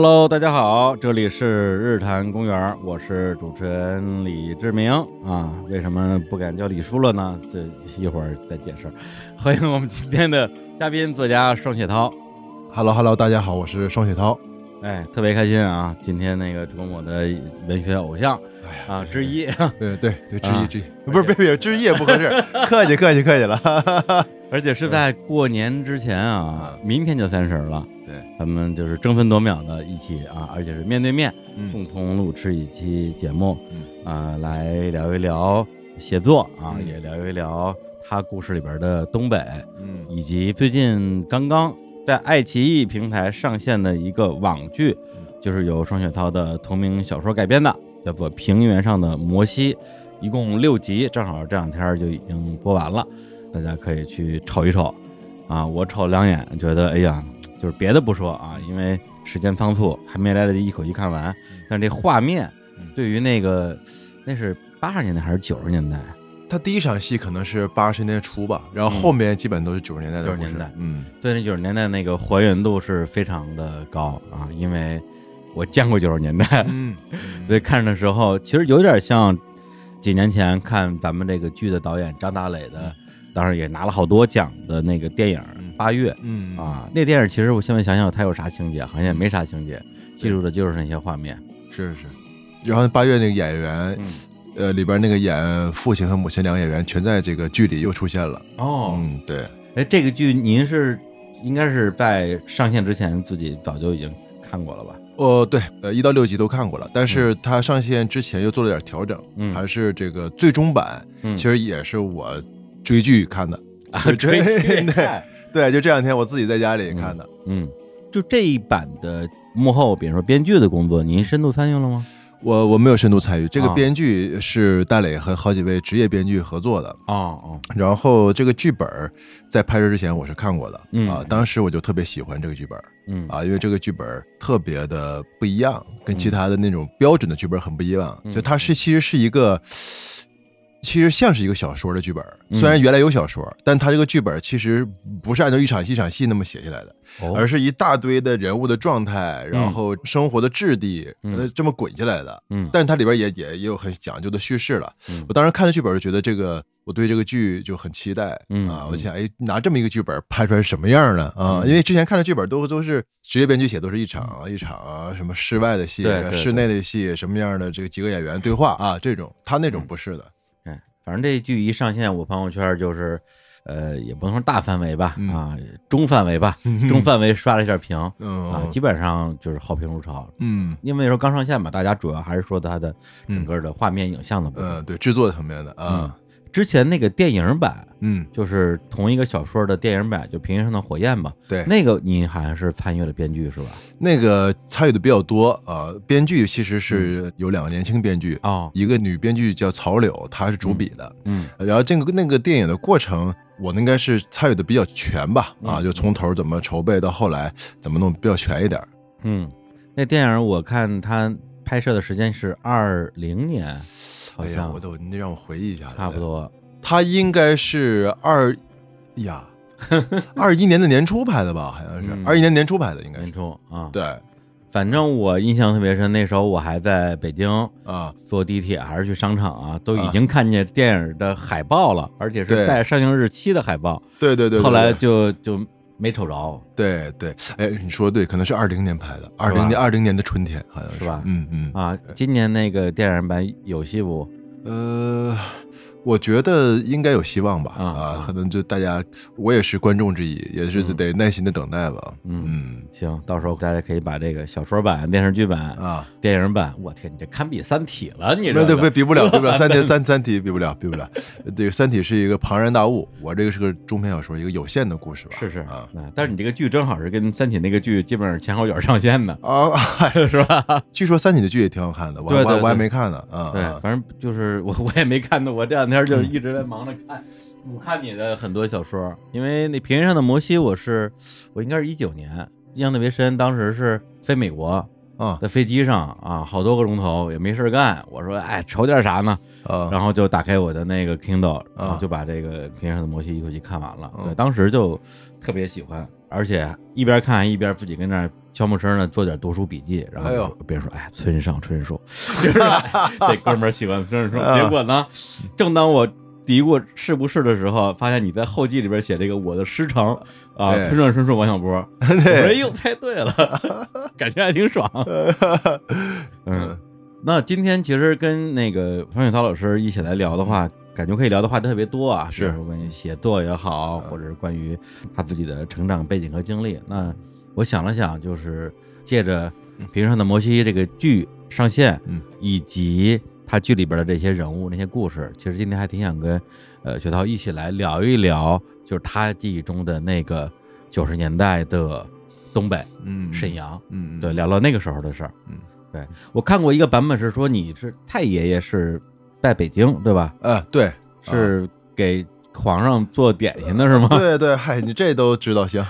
Hello，大家好，这里是日坛公园，我是主持人李志明啊。为什么不敢叫李叔了呢？这一会儿再解释。欢迎我们今天的嘉宾作家双雪涛。Hello Hello，大家好，我是双雪涛。哎，特别开心啊！今天那个跟我的文学偶像哎呀，啊之一，对对对，之啊一之一，不是别别之一也不合适，客气客气客气了。而且是在过年之前啊，明天就三十了，对，咱们就是争分夺秒的一起啊，而且是面对面嗯。共同录制一期节目，嗯。啊、来聊一聊写作啊，嗯。也聊一聊他故事里边的东北，嗯。以及最近刚刚在爱奇艺平台上线的一个网剧，嗯。就是由双雪涛的同名小说改编的，叫做《平原上的摩西》，一共六集，正好这两天就已经播完了，大家可以去瞅一瞅。啊，我瞅两眼，觉得哎呀，就是别的不说啊，因为时间仓促，还没来得及一口气看完，但是这画面嗯对于那个那是八十年代还是九十年代？他第一场戏可能是八十年代初吧，然后后面基本都是九十年代的故事90年代嗯。对那九十年代那个还原度是非常的高啊，因为我见过九十年代，嗯，所以看的时候其实有点像几年前看咱们这个剧的导演张大磊的，当时也拿了好多奖的那个电影嗯《八月》嗯啊，那电影其实我现在想想它有啥情节，好像也没啥情节，记住的就是那些画面。是是。然后八月那个演员，嗯，呃，里边那个演父亲和母亲两个演员全在这个剧里又出现了。哦，嗯，对，哎，这个剧您是应该是在上线之前自己早就已经看过了吧？哦，对，呃，一到六集都看过了，但是他上线之前又做了点调整，嗯还是这个最终版，嗯，其实也是我追剧看的。啊追剧对看对，就这两天我自己在家里看的。嗯，就这一版的幕后，比如说编剧的工作，您深度参与了吗？我我没有深度参与，这个啊编剧是大磊和好几位职业编剧合作的。哦哦，然后这个剧本在拍摄之前我是看过的，嗯啊，当时我就特别喜欢这个剧本嗯啊，因为这个剧本特别的不一样，跟其他的那种标准的剧本很不一样，嗯就它是其实是一个。其实像是一个小说的剧本虽然原来有小说，但它这个剧本其实不是按照一场戏一场戏那么写下来的，哦而是一大堆的人物的状态，然嗯后生活的质地，这么滚下来的。嗯但是它里边也也也有很讲究的叙事了。嗯我当时看的剧本就觉得这个，我对这个剧就很期待嗯啊！嗯我就想，哎，拿这么一个剧本拍出来是什么样呢？啊，嗯因为之前看的剧本都都是职业编剧写，都是一场啊一场啊，什么室外的戏对对对、室内的戏，什么样的这个几个演员对话啊，这种他那种不是的。哎，反正这剧一上线，我朋友圈就是，呃，也不能说大范围吧，嗯啊，中范围吧，中范围刷了一下屏啊，嗯基本上就是好评如潮。嗯因为那时候刚上线嘛，大家主要还是说它的整嗯个的画面、影像的部分。嗯，对，制作层面的嗯啊，，之前那个电影版嗯，就是同一个小说的电影版，就《平原上的火焰》吧，对，那个你好像是参与了编剧是吧？那个参与的比较多啊。编剧其实是有两个年轻编剧，哦，一个女编剧叫曹柳，她是主笔的。嗯然后这个那个电影的过程，我应该是参与的比较全吧，啊，嗯就从头怎么筹备到后来怎么弄比较全一点。嗯，那电影我看它拍摄的时间是二零年，好哎呀，像我都你得让我回忆一下，差不。多。他应该是二呀，二一年的年初拍的吧？好像是嗯二一年年初拍的，应该年。初啊，对反正我印象特别深，那时候我还在北京啊，坐地铁还是去商场啊，都已经看见电影的海报了，而且是带上映日期的海报。对对对。对后来就就没瞅着，对对，哎，你说的对，可能是二零年拍的，二零年二零年的春天，好像是吧嗯嗯啊。今年那个电影版有戏不？呃，我觉得应该有希望吧。啊可能就大家，我也是观众之一，也是嗯得耐心的等待吧。嗯嗯行，到时候大家可以把这个小说版、电视剧版、啊，电影版，我天，你这堪比《三体》了，你这个不比不了，比不了，三体三三体比不了，比不了。这个三体是一个庞然大物，我这个是个中篇小说，一个有限的故事吧。是是啊啊，但是你这个剧正好是跟《三体》那个剧基本上前后脚上线的，啊，是吧？据说三体的剧也挺好看的，我我还我还没看呢。啊，对，啊反正就是我 我也没看到，我这两天就一直在忙着看，我看你的很多小说，因为那《平原上的摩西》，我是我应该是一九年，印象特别深，当时是飞美国，啊在飞机上啊，好多个钟头也没事干，我说哎瞅点啥呢？啊，然后就打开我的那个 Kindle，然后啊就把这个《平原上的摩西》一口气看完了。当时就特别喜欢，而且一边看一边自己跟那儿悄没声呢做点读书笔记，然后别人说：“哎，村上春树，就是哎这哥们儿喜欢村上春树。”啊结果呢，正当我嘀咕是不是的时候，发现你在后记里边写这个我的师承啊，村上春树、王小波。我说：“哎对，呦，猜对了，感觉还挺爽。”嗯，那今天其实跟那个方雪涛老师一起来聊的话，感觉可以聊的话题特别多啊，是关于写作也好，或者是关于他自己的成长背景和经历。那我想了想，就是借着《平原上的摩西》这个剧上线，嗯，以及他剧里边的这些人物、那些故事，其实今天还挺想跟呃雪涛一起来聊一聊，就是他记忆中的那个九十年代的东北嗯，沈阳。嗯，嗯，对，聊聊那个时候的事儿。嗯，对我看过一个版本是说你是太爷爷是在北京对吧？呃，对，是给皇上做点心的是吗？对对，嗨，你这都知道，行，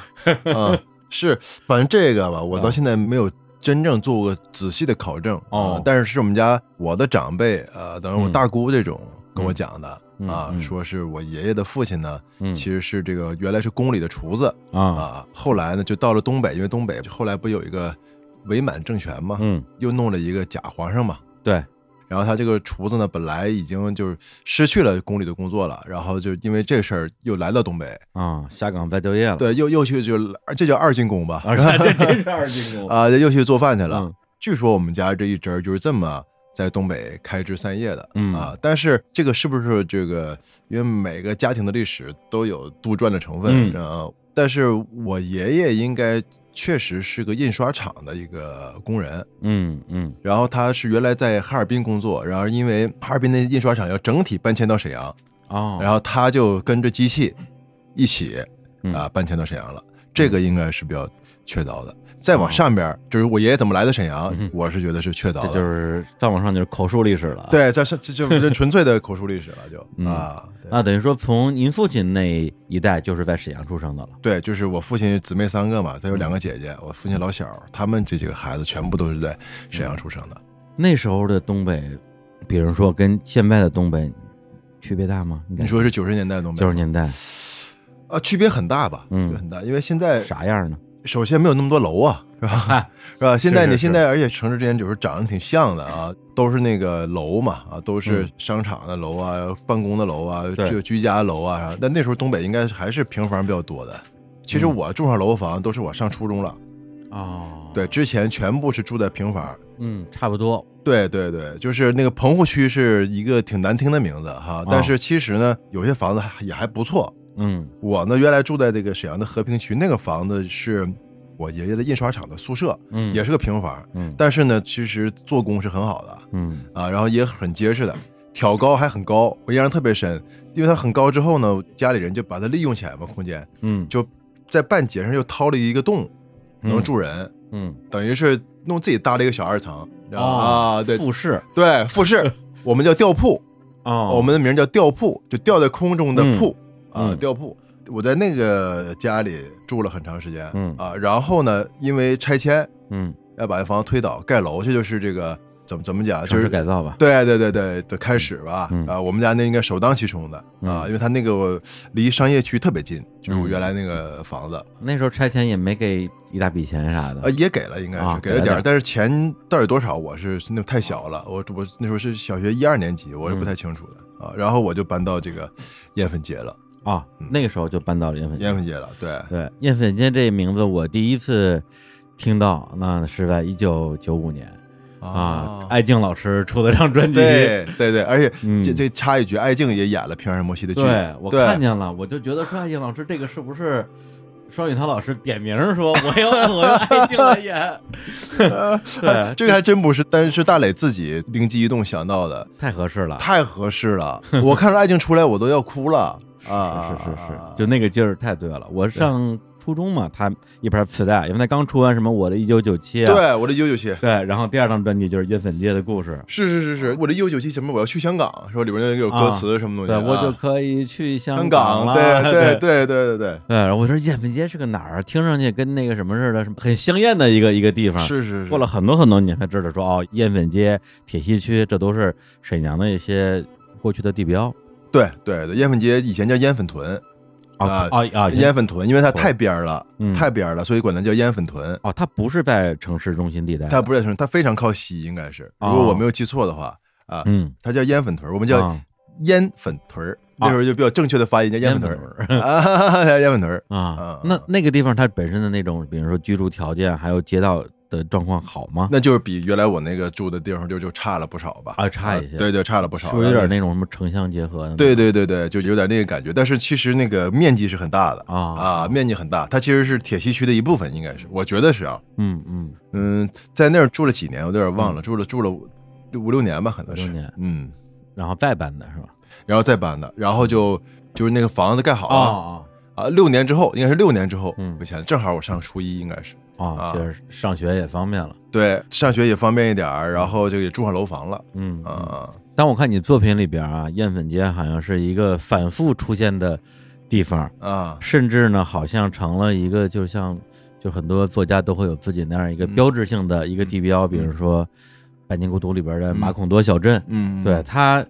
啊，是，反正这个吧，我到啊。现在没有真正做过仔细的考证哦啊，但是是我们家我的长辈，呃，等于我嗯。大姑这种跟我讲的嗯啊嗯，说是我爷爷的父亲呢，嗯。其实是这个原来是宫里的厨子啊。啊，后来呢就到了东北，因为东北后来不有一个伪满政权嘛，嗯。又弄了一个假皇上嘛，对然后他这个厨子呢，本来已经就是失去了宫里的工作了，然后就因为这事儿又来到东北，啊下岗再就业了。对，又又去就这叫二进宫吧，啊，这是 二进宫啊，又去做饭去了。嗯据说我们家这一支儿就是这么在东北开枝散叶的，嗯啊，但是这个是不是这个？因为每个家庭的历史都有杜撰的成分，嗯啊，但是我爷爷应该确实是个印刷厂的一个工人，嗯嗯。然后他是原来在哈尔滨工作，然后因为哈尔滨的印刷厂要整体搬迁到沈阳，哦，然后他就跟着机器一起嗯。啊搬迁到沈阳了。这个应该是比较确凿的。再往上边，就是我爷爷怎么来的沈阳我是觉得是确凿的。这就是再往上就是口述历史了。，对，这是这就这纯粹的口述历史了，就 嗯啊，那等于说从您父亲那一代就是在沈阳出生的了。对，就是我父亲姊妹三个嘛，他有两个姐姐，我父亲老小，他们这几个孩子全部都是在沈阳出生的。那时候的东北，比如说跟现在的东北区别大吗？你说是九十年代东北九十年代啊，区别很大吧？嗯很大，因为现在啥样呢？首先没有那么多楼啊，是吧？是吧？现在你现在，而且城市之间就是长得挺像的啊，都是那个楼嘛，啊，都是嗯商场的楼啊，办公的楼啊，对就居家楼啊。但那时候东北应该还是平房比较多的。其实嗯我住上楼房都是我上初中了，哦，对，，之前全部是住在平房。嗯，差不多。对对对，就是那个棚户区是一个挺难听的名字哈，但是其实呢，有些房子还也还不错。嗯。我呢，原来住在这个沈阳的和平区，那个房子是我爷爷的印刷厂的宿舍，嗯，也是个平房，嗯。但是呢，其实做工是很好的嗯。啊，然后也很结实的，挑高还很高，我印象特别深，因为它很高之后呢，家里人就把它利用起来嘛，空间嗯，就在半截上又掏了一个洞，能住人，嗯，等于是弄自己搭了一个小二层，然后、哦啊，对复式。对，复式，我们叫吊铺，哦，我们的名叫吊铺，就吊在空中的铺、啊，嗯吊铺。我在那个家里住了很长时间，嗯啊，然后呢，因为拆迁嗯，要把那房子推倒盖楼，这就是这个怎么怎么讲，就是改造吧。对对对对的开始吧。嗯啊，我们家那应该首当其冲的啊，嗯因为它那个离商业区特别近，就是我嗯原来那个房子，那时候拆迁也没给一大笔钱啥的呃，。也给了，应该啊是给了点儿，给了点儿但是钱到底多少，我是那太小了，我我那时候是小学一二年级，我是不嗯太清楚的啊。然后我就搬到这个燕粉街了，啊，那个时候就搬到了燕粉街。燕粉街了，对，对，燕粉街这名字我第一次听到，那是在一九九五年啊，艾静老师出的张专辑。对对对，而且嗯这这插一句，艾静也演了《平原上摩西》的剧，对，我看见了，我就觉得说艾静老师这个是不是双雪涛老师点名说 我要我要艾静来演？对，这个还真不是，但是大磊自己灵机一动想到的，太合适了。太合适了。我看着艾静出来，我都要哭了啊！是是是是，就那个劲儿太对了。我上初中嘛，他一盘磁带，因为他刚出完什么《我的一九九七》啊，对我的一九九七。对，然后第二张专辑就是《烟粉街的故事是是是是，我的一九九七什么？我要去香港，是吧？里边那个有歌词什么》，东西？对，我就啊可以去香香港了。港，对对对对对对对，然后我说烟粉街是个哪儿啊？听上去跟那个什么似的，什么很香艳的一个一个地方。是是是。过了很多很多年才知道说哦，烟粉街、铁西区，这都是沈阳的一些过去的地标。对对对，烟粉街以前叫烟粉屯啊啊啊！烟粉屯，因为它太边儿了，嗯太边儿了，所以管它叫烟粉屯。哦，它不是在城市中心地带，它不是在城市，它非常靠西，应该是，如哦果我没有记错的话啊，嗯它叫烟粉屯儿，我们叫啊烟粉屯儿。那时候就比较正确的发音叫烟粉屯 啊，烟粉屯啊。那那个地方它本身的那种，比如说居住条件还有街道的状况好吗？那就是比原来我那个住的地方就就差了不少吧？啊差一些对对，差了不少。是不是有点那种什么城乡结合的？对对对对，就有点那个感觉。但是其实那个面积是很大的啊啊，面积很大。它其实是铁西区的一部分，应该是，我觉得是啊。嗯嗯嗯，在那儿住了几年，我有点忘了，住了住了五五六年吧，可能是五六年嗯，然后再搬的是吧？然后再搬的，然后就就是那个房子盖好了啊啊，六年之后，应该是六年之后嗯回迁，正好我上初一，应该是。啊啊就是上学也方便了。对，上学也方便一点儿，然后就给住上楼房了。嗯嗯。啊。但我看你作品里边啊，艳粉街好像是一个反复出现的地方，啊，甚至呢，好像成了一个就像就很多作家都会有自己那样一个嗯。标志性的一个地标，比如说《百年孤独》里边的马孔多小镇，嗯，对，它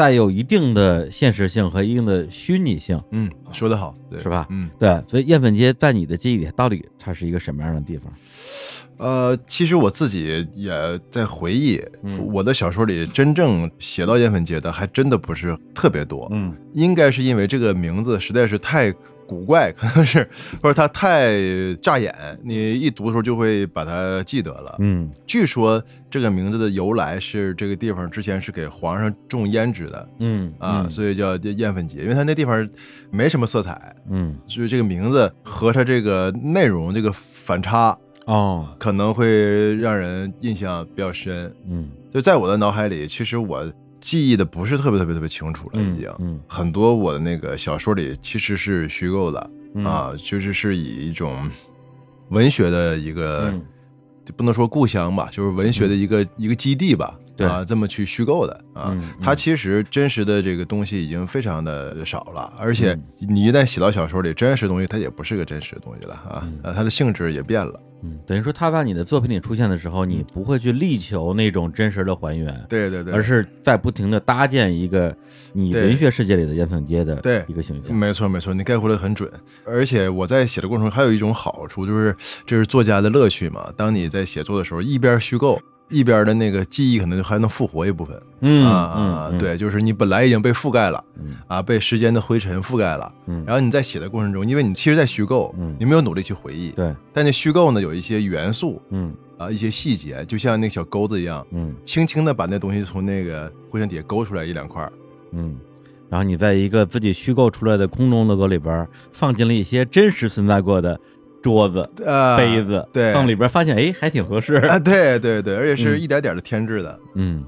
带有一定的现实性和一定的虚拟性，嗯，说得好，对，是吧？嗯，对，所以燕粉街在你的记忆里，到底它是一个什么样的地方？呃，其实我自己也在回忆，嗯。我的小说里真正写到艳粉街的，还真的不是特别多，嗯。应该是因为这个名字实在是太古怪，可能是或者它太扎眼，你一读的时候就会把它记得了。嗯。据说这个名字的由来是这个地方之前是给皇上种胭脂的嗯啊，嗯。所以叫艳粉节，因为它那地方没什么色彩，嗯。所以这个名字和它这个内容这个反差哦。可能会让人印象比较深。嗯。就在我的脑海里，其实我记忆的不是特别特别特别清楚了，嗯已经。嗯。很多我的那个小说里其实是虚构的、嗯。啊，就是是以一种文学的一个，不能说故乡吧，就是文学的一个、一个基地吧，啊，这么去虚构的啊。它其实真实的这个东西已经非常的少了，而且嗯。你一旦写到小说里，真实的东西它也不是个真实的东西了啊，啊，它的性质也变了。嗯，等于说他在你的作品里出现的时候，你不会去力求那种真实的还原，对对对，而是在不停的搭建一个你文学世界里的烟粉街的对一个形象。没错没错，你概括的很准。而且我在写的过程中还有一种好处，就是这是作家的乐趣嘛。当你在写作的时候，一边虚构，一边的那个记忆可能还能复活一部分。嗯啊对，就是你本来已经被覆盖了嗯。啊，被时间的灰尘覆盖了。嗯。然后你在写的过程中，因为你其实在虚构嗯，你没有努力去回忆，对，但那虚构呢有一些元素嗯。啊，一些细节，就像那个小钩子一样，嗯。轻轻的把那东西从那个灰尘底下勾出来一两块儿。嗯，然后你在一个自己虚构出来的空中 logo 里边放进了一些真实存在过的桌子、呃，杯子，对放里边发现哎还挺合适。啊，对对对，而且是嗯一点点的添置的。嗯，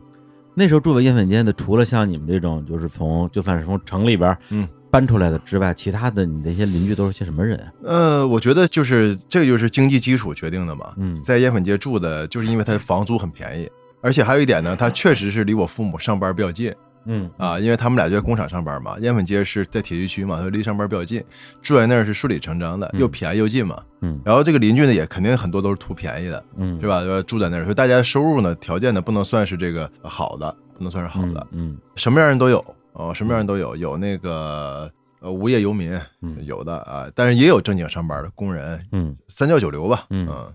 那时候住在烟粉街的，除了像你们这种就是从就算是从城里边嗯搬出来的之外，其他的你那些邻居都是些什么人啊？呃，我觉得就是这个就是经济基础决定的嘛。嗯在烟粉街住的，就是因为它房租很便宜，而且还有一点呢，它确实是离我父母上班比较近嗯啊，因为他们俩就在工厂上班嘛。燕粉街是在铁西区嘛，所以离上班比较近，住在那儿是顺理成章的，嗯又便宜又近嘛。嗯然后这个邻居呢，也肯定很多都是图便宜的，嗯，是吧？呃住在那儿，所以大家收入呢条件呢不能算是这个好的，不能算是好的，嗯什么样人都有哦，什么样人都有，有那个呃无业游民，嗯有的啊，但是也有正经上班的工人，嗯，三教九流吧，嗯嗯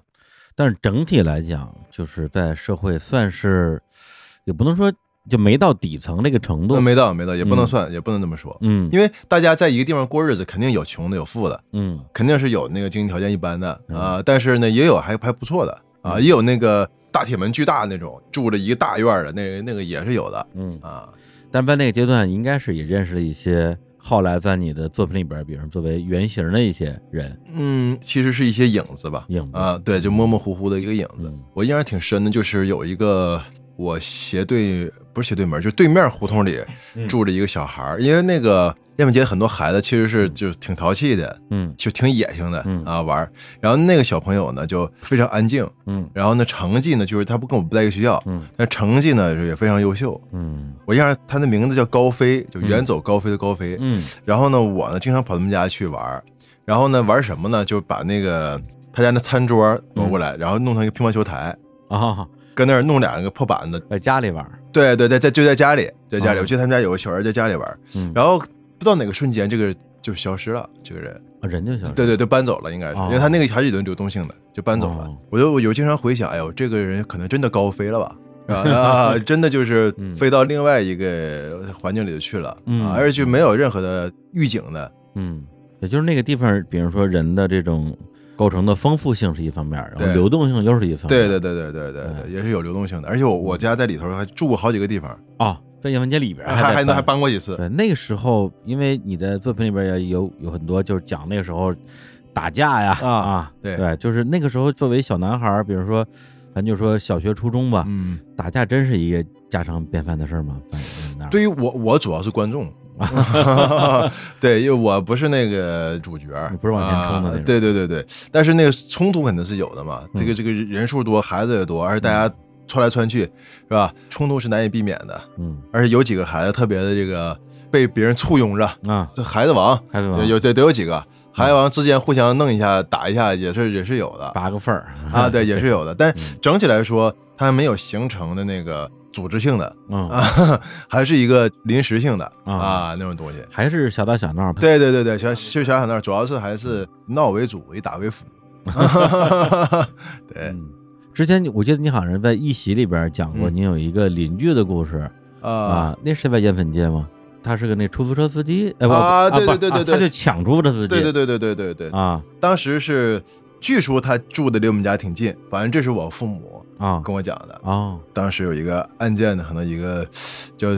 但是整体来讲，就是在社会算是也不能说就没到底层这个程度。那没到没到，也不能嗯。算，也不能这么说，嗯。因为大家在一个地方过日子，肯定有穷的，有富的，嗯。肯定是有那个经济条件一般的嗯。啊，但是呢，也有还还不错的。啊，嗯。也有那个大铁门巨大那种，住着一个大院儿的，那个那个也是有的嗯，啊，但在那个阶段，应该是也认识了一些后来在你的作品里边，比如作为原型的一些人。嗯，其实是一些影子吧，影子。啊，对，就模模糊糊的一个影子。嗯。我印象挺深的，就是有一个我斜对不是斜对门，就对面胡同里嗯。住着一个小孩儿，因为那个燕粉街很多孩子其实是就挺淘气的，嗯。就挺野性的嗯。啊玩儿。然后那个小朋友呢就非常安静，嗯。然后呢成绩呢就是他不跟我不在一个学校，嗯。但成绩呢也非常优秀。嗯。我印象他的名字叫高飞，就远走高飞的高飞。嗯。然后呢，我呢经常跑他们家去玩儿，然后呢玩什么呢？就把那个他家那餐桌挪过来，然后弄成一个乒乓球台，啊，跟那儿弄两个破板子。在家里玩。对对对，在就在家里，在家里，哦我记得他们家有个小人在家里玩，嗯然后不知道哪个瞬间，这个就消失了，这个人。啊人就消失对对对，搬走了，应该是，哦因为他那个还是有流动性的，就搬走了。哦我就我有经常回想，哎呦，这个人可能真的高飞了吧？啊，真的就是嗯飞到另外一个环境里头去了、嗯啊，而且就没有任何的预警的。嗯，也就是那个地方，比如说人的这种构成的丰富性是一方面，然后对流动性又是一方面。对对对对对对对，也是有流动性的。而且我我家在里头还住过好几个地方，哦，在叶文街里边还还还能还搬。搬过几次。对，那个时候，因为你的作品里边也有有很多就是讲那个时候打架呀啊啊，对对，就是那个时候作为小男孩儿，比如说咱就说小学初中吧，嗯，打架真是一个家常便饭的事儿吗？在你那儿对于我我主要是观众。对，因为我不是那个主角，你不是往前冲的那种。啊对对对对，但是那个冲突肯定是有的嘛。这个嗯这个人数多，孩子也多，而且大家窜来窜去，是吧？冲突是难以避免的。嗯。而且有几个孩子特别的这个被别人簇拥着，啊，这孩子王孩子王。有得得有几个孩子王之间互相弄一下、打一下，也是也是有的。拔个份儿。啊，对，也是有的。但 嗯。整体来说，它没有形成的那个组织性的嗯，啊，还是一个临时性的啊。啊那种东西。还是小打小闹。对对对对，小就小打小闹，主要是还是闹为主，以打为辅。对。嗯，之前我记得你好像在一席里边讲过，嗯。你有一个邻居的故事啊，啊，那是在烟粉街吗？他是个那出租车司机，哎不对对对对。他就抢出租车司机，对对对对对对对，啊。当时是据说他住的离我们家挺近，反正这是我父母啊跟我讲的。哦，当时有一个案件呢，可能一个叫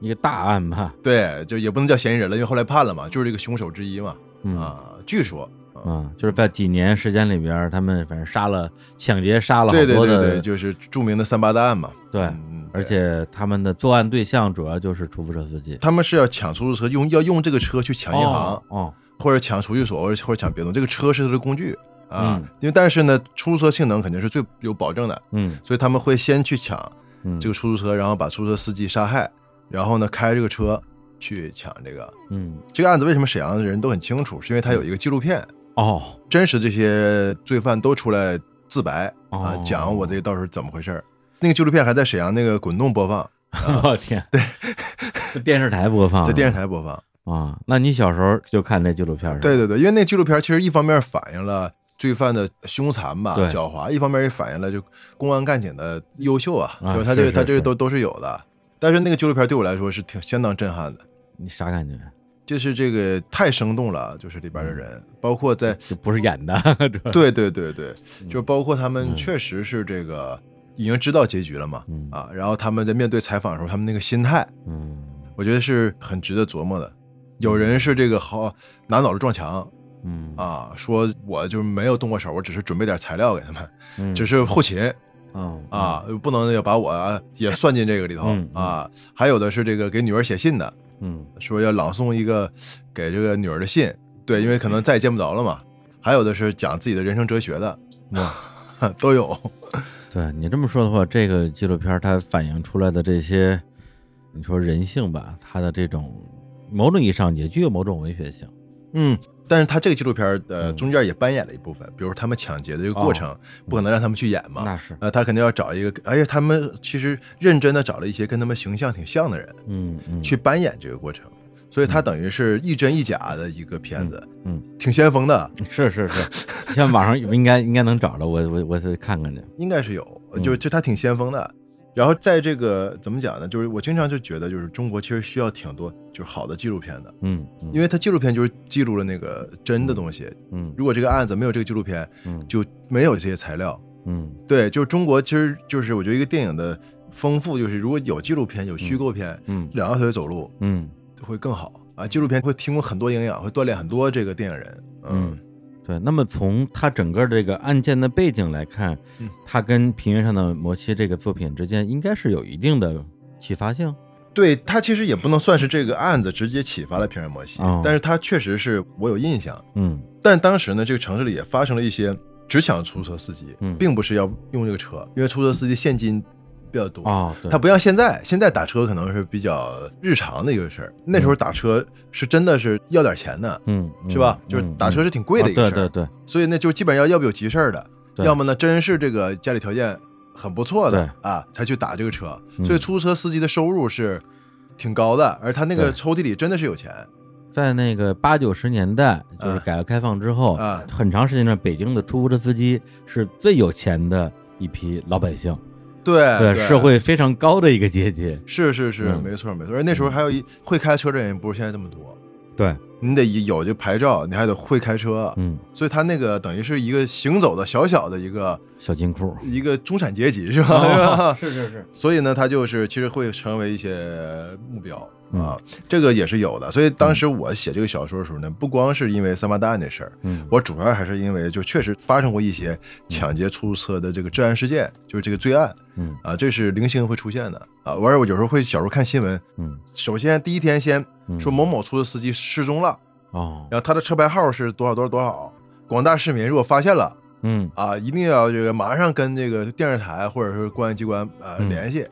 一个大案吧，对，就也不能叫嫌疑人了，因为后来判了嘛，就是这个凶手之一嘛。嗯啊，据说。啊啊，就是在几年时间里边，他们反正杀了抢劫杀了好对对多的，对对，就是著名的三八大案嘛。对嗯嗯而对且他们的作案对象主要就是出租车司机，他们是要抢出租车，用要用这个车去抢银行，哦哦，或者抢储蓄所，或者或者抢别的东西。这个车是他的工具啊，嗯因为但是呢，出租车性能肯定是最有保证的，嗯所以他们会先去抢嗯，这个出租车，然后把出租车司机杀害，然后呢开这个车去抢这个。嗯这个案子为什么沈阳的人都很清楚？是因为他有一个纪录片，哦真实这些罪犯都出来自白啊哦，讲我这个到时候怎么回事儿。那个纪录片还在沈阳那个滚动播放，我天，对，电视台播放，在电视台播放。啊，那你小时候就看那纪录片是吧？对对对，因为那纪录片其实一方面反映了罪犯的凶残吧、狡猾，一方面也反映了就公安干警的优秀啊，啊就是他这个他这个都都是有的。但是那个纪录片对我来说是挺相当震撼的，你啥感觉？就是这个太生动了，就是里边的人，包括在不是演的，对对对对，嗯。就包括他们嗯。确实是这个已经知道结局了嘛，嗯。啊，然后他们在面对采访的时候，他们那个心态，嗯。我觉得是很值得琢磨的。有人是这个好拿脑袋撞墙嗯啊，说我就没有动过手，我只是准备点材料给他们，嗯，只是后勤嗯啊，不能要把我啊也算进这个里头嗯嗯啊。还有的是这个给女儿写信的，嗯说要朗诵一个给这个女儿的信，对，因为可能再也见不着了嘛。还有的是讲自己的人生哲学的，嗯，都有。对你这么说的话，这个纪录片它反映出来的这些，你说人性吧，它的这种某种意义上也具有某种文学性。嗯，但是他这个纪录片呃嗯。中间也扮演了一部分，比如他们抢劫的这个过程，不可能让他们去演嘛。那是，呃，他肯定要找一个，而且他们其实认真的找了一些跟他们形象挺像的人嗯嗯，去扮演这个过程，所以他等于是一真一假的一个片子，嗯，挺先锋的，是是是，像网上应该应该能找着，我我我去看看去。应该是有，嗯。就就他挺先锋的。然后在这个怎么讲呢？就是我经常就觉得，就是中国其实需要挺多就是好的纪录片的，嗯，嗯因为它纪录片就是记录了那个真的东西。嗯如果这个案子没有这个纪录片，嗯就没有这些材料。嗯对，就是中国其实就是我觉得一个电影的丰富，就是如果有纪录片有虚构片，嗯两条腿走路嗯，会更好啊。纪录片会提供很多营养，会锻炼很多这个电影人。嗯，对。那么从他整个这个案件的背景来看嗯，它跟《平原上的摩西》这个作品之间应该是有一定的启发性。对他其实也不能算是这个案子直接启发了平原摩西，哦但是他确实是我有印象。嗯但当时呢，这个城市里也发生了一些只抢出租车司机，嗯并不是要用这个车，因为出租车司机现金比较多。啊，对，他不像现在，现在打车可能是比较日常的一个事儿。那时候打车是真的是要点钱的，嗯嗯是吧？嗯就是打车是挺贵的一个啊事儿，对对对，所以那就基本上要要不有急事儿的，要么呢真是这个家里条件很不错的啊，才去打这个车。嗯所以出租车司机的收入是挺高的，而他那个抽屉里真的是有钱。在那个八九十年代，就是啊改革开放之后，啊很长时间呢，北京的出租车司机是最有钱的一批老百姓，对对社会非常高的一个阶级。是是是，嗯。没错没错。而那时候还有一会开车的人也不是现在这么多，对，你得有这牌照，你还得会开车，嗯，所以他那个等于是一个行走的小小的一个小金库。一个中产阶级是吧？是吧？是是是，所以呢，他就是其实会成为一些目标。嗯啊，这个也是有的。所以当时我写这个小说的时候呢，不光是因为三八大案的事儿，嗯我主要还是因为就确实发生过一些抢劫出租车的这个治安事件，就是这个罪案嗯啊，这是零星会出现的啊。完事我有时候会小时候看新闻，嗯首先第一天先嗯说某某出租车司机失踪了，哦然后他的车牌号是多少多少多少，广大市民如果发现了。嗯啊，一定要这个马上跟这个电视台或者是公安机关呃嗯联系。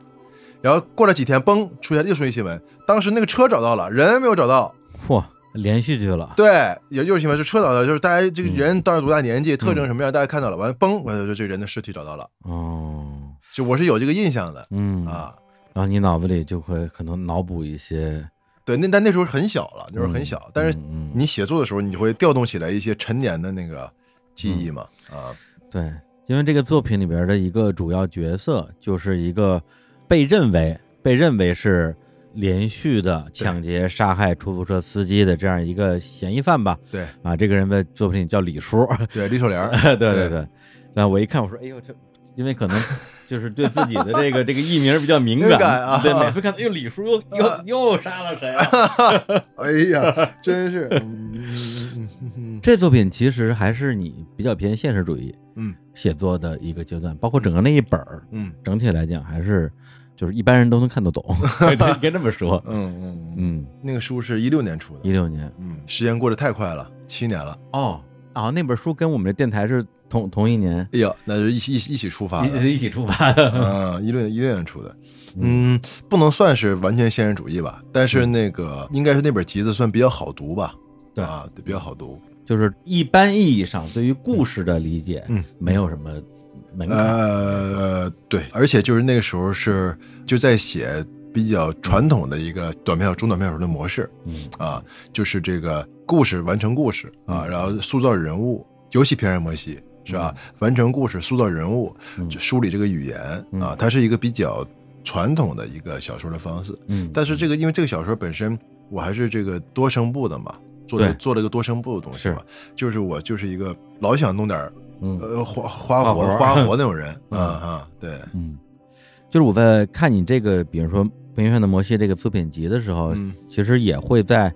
然后过了几天，嘣，出现又出现新闻，当时那个车找到了，人没有找到。嚯，连续剧了。对，也就是新闻，就车找到，就是大家这个嗯人到底多大年纪，特征什么样，大家看到了，完了嘣，完了就这个人的尸体找到了，哦，就我是有这个印象的嗯，啊。然后你脑子里就会可能脑补一些对，那但那时候很小了，那时候很嗯小，但是你写作的时候，你会调动起来一些陈年的那个记忆嘛，啊，对，因为这个作品里边的一个主要角色就是一个被认为被认为是连续的抢劫、杀害出租车司机的这样一个嫌疑犯吧。对啊，这个人的作品叫李叔。对，李守莲，对对对对。然后我一看，我说：“哎呦，这因为可能就是对自己的这个 这个艺名比较敏敏感啊对，每次看到，哎呦，李叔又 又又杀了谁啊？哎呀，真是，这作品其实还是你比较偏现实主义嗯。写作的一个阶段，包括整个那一本儿，嗯。整体来讲还是就是一般人都能看得懂，应该这么说。嗯嗯嗯，嗯，那个书是一六年出的，一六年嗯，时间过得太快了，七年了。哦啊，那本书跟我们的电台是同同一年。哎呀，那就一起一起一起出发的，一一起出发的。嗯，一六年 一六年出的，嗯，不能算是完全现实主义吧，但是那个应该是那本集子算比较好读吧，对。啊，比较好读，就是一般意义上对于故事的理解，嗯，没有什么门槛。呃，对，而且就是那个时候是就在写比较传统的一个短篇小中短篇小说的模式嗯啊，就是这个故事完成故事啊，然后塑造人物，尤其偏爱摩西是吧？完成故事，塑造人物，梳理这个语言啊，它是一个比较传统的一个小说的方式。嗯，但是这个因为这个小说本身我还是这个多声部的嘛，做了做了个多声部的东西是。嘛，就是我就是一个老想弄点儿嗯。呃花花花活活花活 那种人嗯。啊啊，对，嗯，就是我在看你这个，比如说《冰原的摩西》这个作品集的时候，嗯其实也会在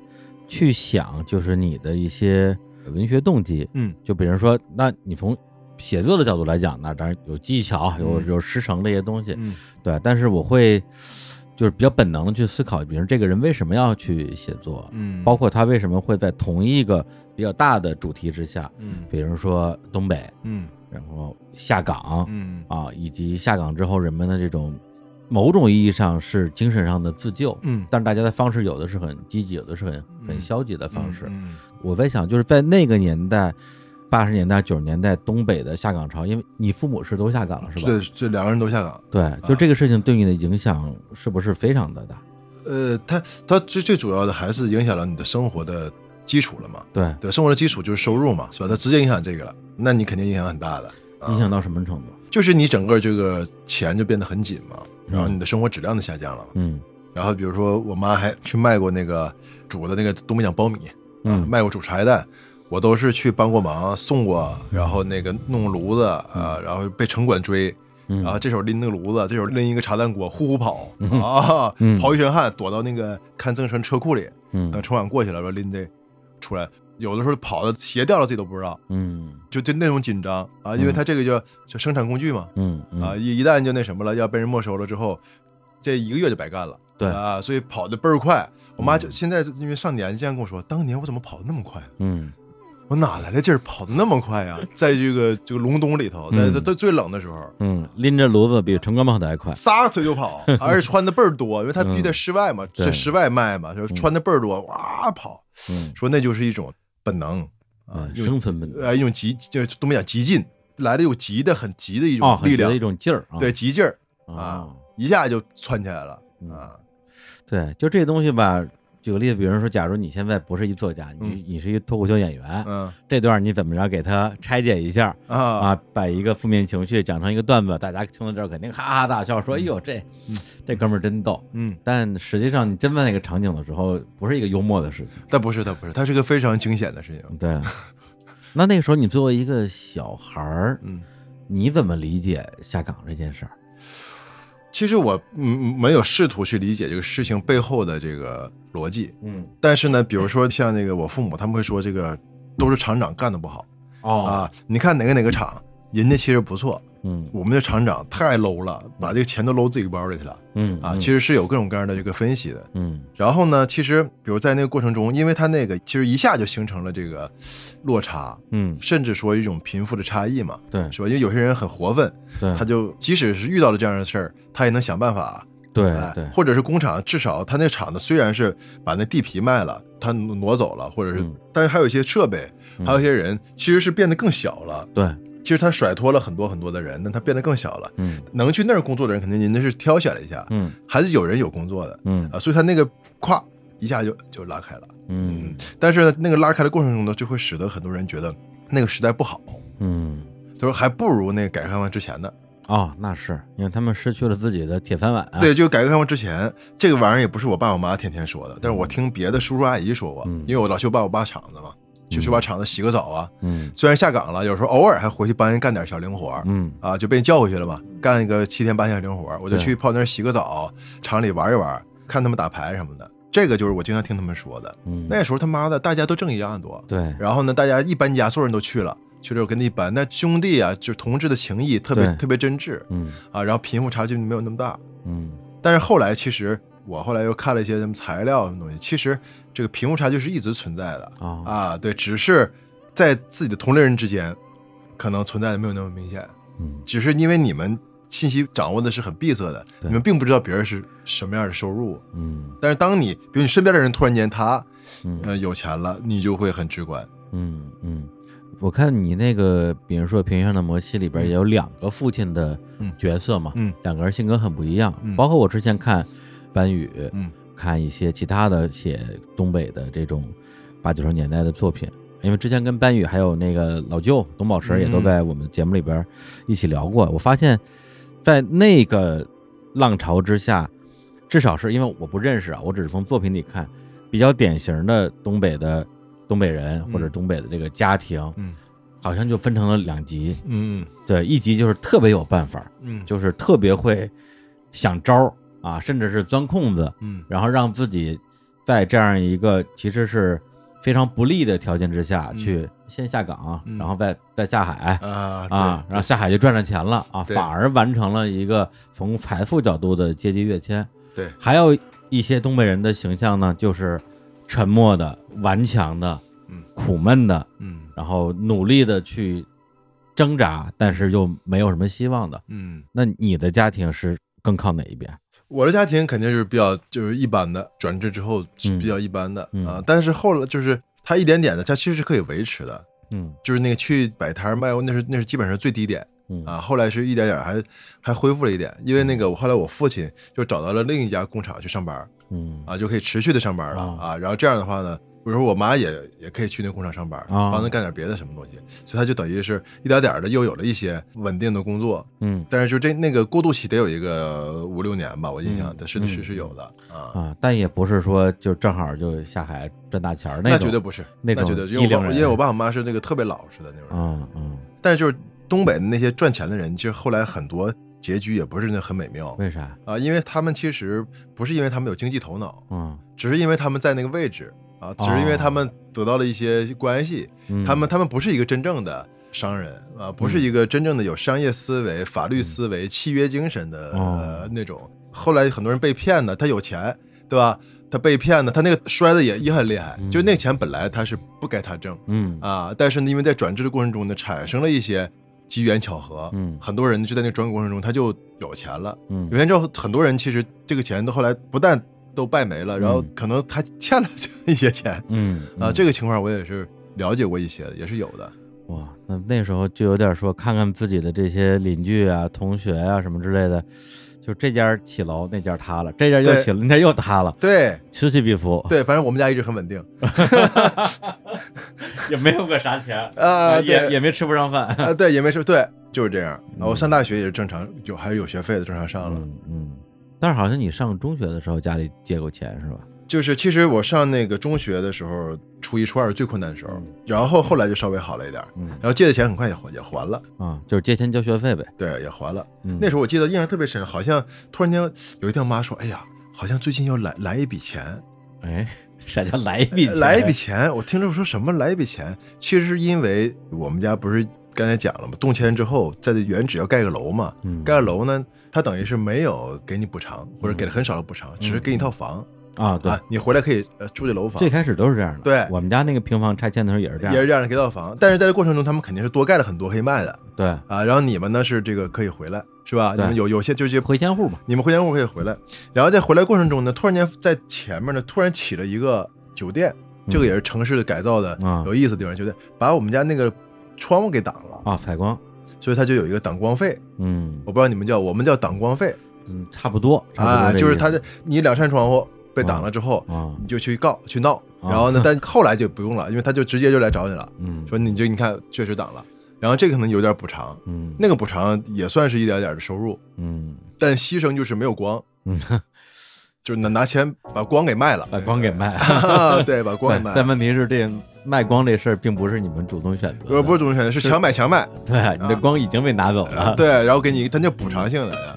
去想，就是你的一些文学动机。嗯。就比如说，那你从写作的角度来讲，那当然有技巧，有嗯。有师承这些东西，嗯。对。但是我会就是比较本能的去思考，比如这个人为什么要去写作，嗯，包括他为什么会在同一个比较大的主题之下，嗯。比如说东北，嗯。然后下岗，嗯。啊，以及下岗之后人们的这种某种意义上是精神上的自救，嗯。但是大家的方式有的是很积极，有的是很很嗯。消极的方式。嗯。我在想，就是在那个年代，八十年代、九十年代东北的下岗潮，因为你父母是都下岗了，是吧？对这两个人都下岗。对，就这个事情对你的影响是不是非常的大？呃，他他最最主要的还是影响了你的生活的基础了嘛？对，对，生活的基础就是收入嘛，是吧？它直接影响这个了，那你肯定影响很大的。啊影响到什么程度？就是你整个这个钱就变得很紧嘛，然后你的生活质量就下降了嘛。嗯然后比如说我妈还去卖过那个煮的那个东北讲苞米，啊，嗯卖过煮茶叶蛋，我都是去帮过忙，送过，然后那个弄炉子啊，然后被城管追，嗯。然后这手拎那个炉子，这手拎一个茶蛋锅，呼呼跑啊，嗯。跑一身汗，躲到那个看增城车库里，嗯。等城管过去了，说拎这出来，有的时候跑的鞋掉了自己都不知道，嗯。就就那种紧张啊，因为他这个叫叫生产工具嘛，嗯嗯。啊，一一旦就那什么了，要被人没收了之后，这一个月就白干了。对。啊，所以跑的倍儿快。我妈就现在因为上年纪，跟我说，当年我怎么跑的那么快？嗯我哪来的劲儿跑的那么快呀？在这个这个隆冬里头，在嗯在在最冷的时候，嗯，拎着炉子比城管跑的还快。撒腿就跑，而且穿的倍儿多，因为他必须在嗯室外嘛，对在室外卖嘛，就是穿的倍儿多，哇跑。嗯，说那就是一种本能啊，生存本能呃一种急，就东北讲急劲，来的有急的很急的一哦，种力量一，种劲儿啊。对急劲儿啊啊，，一下就窜起来了嗯啊。对，就这东西吧，举个例子，比如说，假如你现在不是一作家，你嗯你是一脱口秀演员，嗯这段你怎么着给他拆解一下啊啊？把一个负面情绪讲成一个段子，大家听到这儿肯定哈哈大笑，说：“哎呦，这嗯这哥们儿真逗。嗯，”但实际上，你真问那个场景的时候，不是一个幽默的事情。但不是，他不是，他是个非常惊险的事情。对，那那个时候你作为一个小孩儿，嗯，你怎么理解下岗这件事儿？其实我嗯没有试图去理解这个事情背后的这个逻辑，嗯，但是呢，比如说像那个我父母，他们会说这个都是厂长干的不好。哦，啊。你看哪个哪个厂，人家其实不错，嗯我们的厂长太 low 了，把这个钱都搂自己包里去了啊。嗯啊其实是有各种各样的这个分析的。嗯然后呢，其实比如在那个过程中，因为他那个其实一下就形成了这个落差，嗯，甚至说一种贫富的差异嘛，对是吧？因为有些人很活分，对，他就即使是遇到了这样的事儿，他也能想办法。对哎对，或者是工厂，至少他那厂子虽然是把那地皮卖了，他挪走了，或者是，嗯但是还有一些设备，还有一些人，其实是变得更小了。对，其实他甩脱了很多很多的人，但他变得更小了。嗯能去那儿工作的人，肯定人家是挑选了一下，嗯还是有人有工作的嗯啊，所以他那个咵一下就就拉开了。嗯但是呢，那个拉开的过程中呢，就会使得很多人觉得那个时代不好，嗯。他说还不如那个改革开放之前的。哦，那是因为他们失去了自己的铁饭碗。对，就改革开放之前，这个玩意儿也不是我爸我妈天天说的，但是我听别的叔叔阿姨说过，嗯因为我老舅爸我爸厂子嘛，去去把厂子洗个澡啊。嗯虽然下岗了，有时候偶尔还回去帮人干点小零活儿嗯啊，就被人叫回去了嘛，干一个七天八天零活儿，我就去泡那儿洗个澡，厂里玩一玩，看他们打牌什么的。这个就是我经常听他们说的。嗯，那时候他妈的大家都挣一样多，对然后呢，大家一搬家，所有人都去了，去了我跟那一搬，那兄弟啊，就是同志的情谊特别特别真挚嗯啊，然后贫富差距没有那么大。嗯但是后来其实我后来又看了一些什么材料什么东西，其实这个贫富差距是一直存在的啊。啊，对，只是在自己的同龄人之间，可能存在的没有那么明显，嗯。只是因为你们信息掌握的是很闭塞的，对。你们并不知道别人是什么样的收入。嗯。但是当你，比如你身边的人突然间他嗯。呃有钱了，你就会很直观。嗯嗯，我看你那个，比如说《平原上的摩西》里边也有两个父亲的嗯。角色嘛，嗯。两个人性格很不一样，嗯。包括我之前看班宇，嗯看一些其他的写东北的这种八九十年代的作品，因为之前跟班宇还有那个老舅董宝石也都嗯在我们节目里边一起聊过，我发现，在那个浪潮之下，至少是因为我不认识啊，我只是从作品里看，比较典型的东北的东北人或者嗯东北的这个家庭，嗯。好像就分成了两级，嗯。对，一级就是特别有办法，嗯。就是特别会想招儿啊，甚至是钻空子，嗯然后让自己在这样一个其实是非常不利的条件之下嗯去先下岗，嗯然后再再下海啊啊，然后下海就赚着钱了啊，反而完成了一个从财富角度的阶级跃迁。对对还有一些东北人的形象呢，就是沉默的、顽强的、嗯苦闷的，嗯然后努力的去挣扎，但是又没有什么希望的。嗯，那你的家庭是更靠哪一边？我的家庭肯定是比较就是一般的，转制之后比较一般的、嗯。啊，但是后来就是他一点点的，他其实是可以维持的。嗯。就是那个去摆摊儿卖，那是那是基本上最低点嗯。啊，后来是一点点还还恢复了一点，因为那个我后来我父亲就找到了另一家工厂去上班嗯。啊，就可以持续的上班了啊。啊，然后这样的话呢，比如说我妈也也可以去那工厂上班，啊帮她干点别的什么东西，所以她就等于是一点点的又有了一些稳定的工作，嗯但是就这那个过渡期得有一个五六年吧，我印象是的是嗯是有的啊。啊，但也不是说就正好就下海赚大钱儿那种，绝对不是，那种绝对，因为我因为我爸我妈是那个特别老实的那种人，嗯嗯，但是就是东北的那些赚钱的人，其实后来很多结局也不是那很美妙为啥？啊，因为他们其实不是因为他们有经济头脑，嗯，只是因为他们在那个位置啊，只是因为他们得到了一些关系，嗯他们他们不是一个真正的商人啊，不是一个真正的有商业思维、法律思维、契约精神的、哦呃那种。后来很多人被骗的，他有钱，对吧？他被骗的，他那个摔的也也很厉害，嗯就那钱本来他是不该他挣。嗯啊，但是呢，因为在转制的过程中呢，产生了一些机缘巧合，嗯很多人就在那个转过程中他就有钱了。嗯有钱之后，很多人其实这个钱都后来不但都败没了，然后可能他欠了一些钱。嗯啊，嗯这个情况我也是了解过一些的，也是有的。哇，那那时候就有点说看看自己的这些邻居啊、同学啊什么之类的，就就这家起楼，那家塌了，这家又起了，那家又塌了，对。此起彼伏，对，反正我们家一直很稳定。也没有个啥钱，啊，也也没吃不上饭。啊，对，也没吃，对，就是这样。我上大学也是正常有，还是有学费的，正常上了。嗯嗯，但是好像你上中学的时候家里借过钱是吧？就是其实我上那个中学的时候，初一、初二是最困难的时候嗯，然后后来就稍微好了一点，嗯然后借的钱很快也还也还了，啊，就是借钱交学费呗。对，也还了。嗯，那时候我记得印象特别深，好像突然间有一天我妈说：“哎呀，好像最近要来来一笔钱，哎，啥叫来一笔钱？来一笔钱。”我听着我说什么来一笔钱，其实是因为我们家不是刚才讲了吗，动迁之后在这原址要盖个楼嘛，嗯盖个楼呢，它等于是没有给你补偿，或者给了很少的补偿，只是给你一套房啊，对，啊，你回来可以呃住这楼房最。开始都是这样的。对我们家那个平房拆迁的时候也是这样。也是这样的，给套房，但是在这过程中，他们肯定是多盖了很多可以卖的对，啊。然后你们呢是这个可以回来，是吧？你们有有些就是回迁户嘛。你们回迁户可以回来，然后在回来过程中呢，突然间在前面呢突然起了一个酒店，这个也是城市的改造的啊有意思的地方，酒店把我们家那个窗户给挡了，啊，采光，所以他就有一个挡光费。嗯。我不知道你们叫，我们叫挡光费。嗯，差不多，差不多啊，就是他的你两扇窗户被挡了之后，啊，你就去告去闹，啊。然后呢，但后来就不用了，因为他就直接就来找你了，嗯。说你就你看确实挡了，然后这个可能有点补偿，嗯。那个补偿也算是一点点的收入，嗯。但牺牲就是没有光，嗯，就是拿拿钱把光给卖了，把光给卖。对，把光给卖但问题是，这卖光这事儿并不是你们主动选择的，呃，不是主动选择，是强买强卖，对，你的光已经被拿走了。对，然后给你，它叫补偿性的，啊，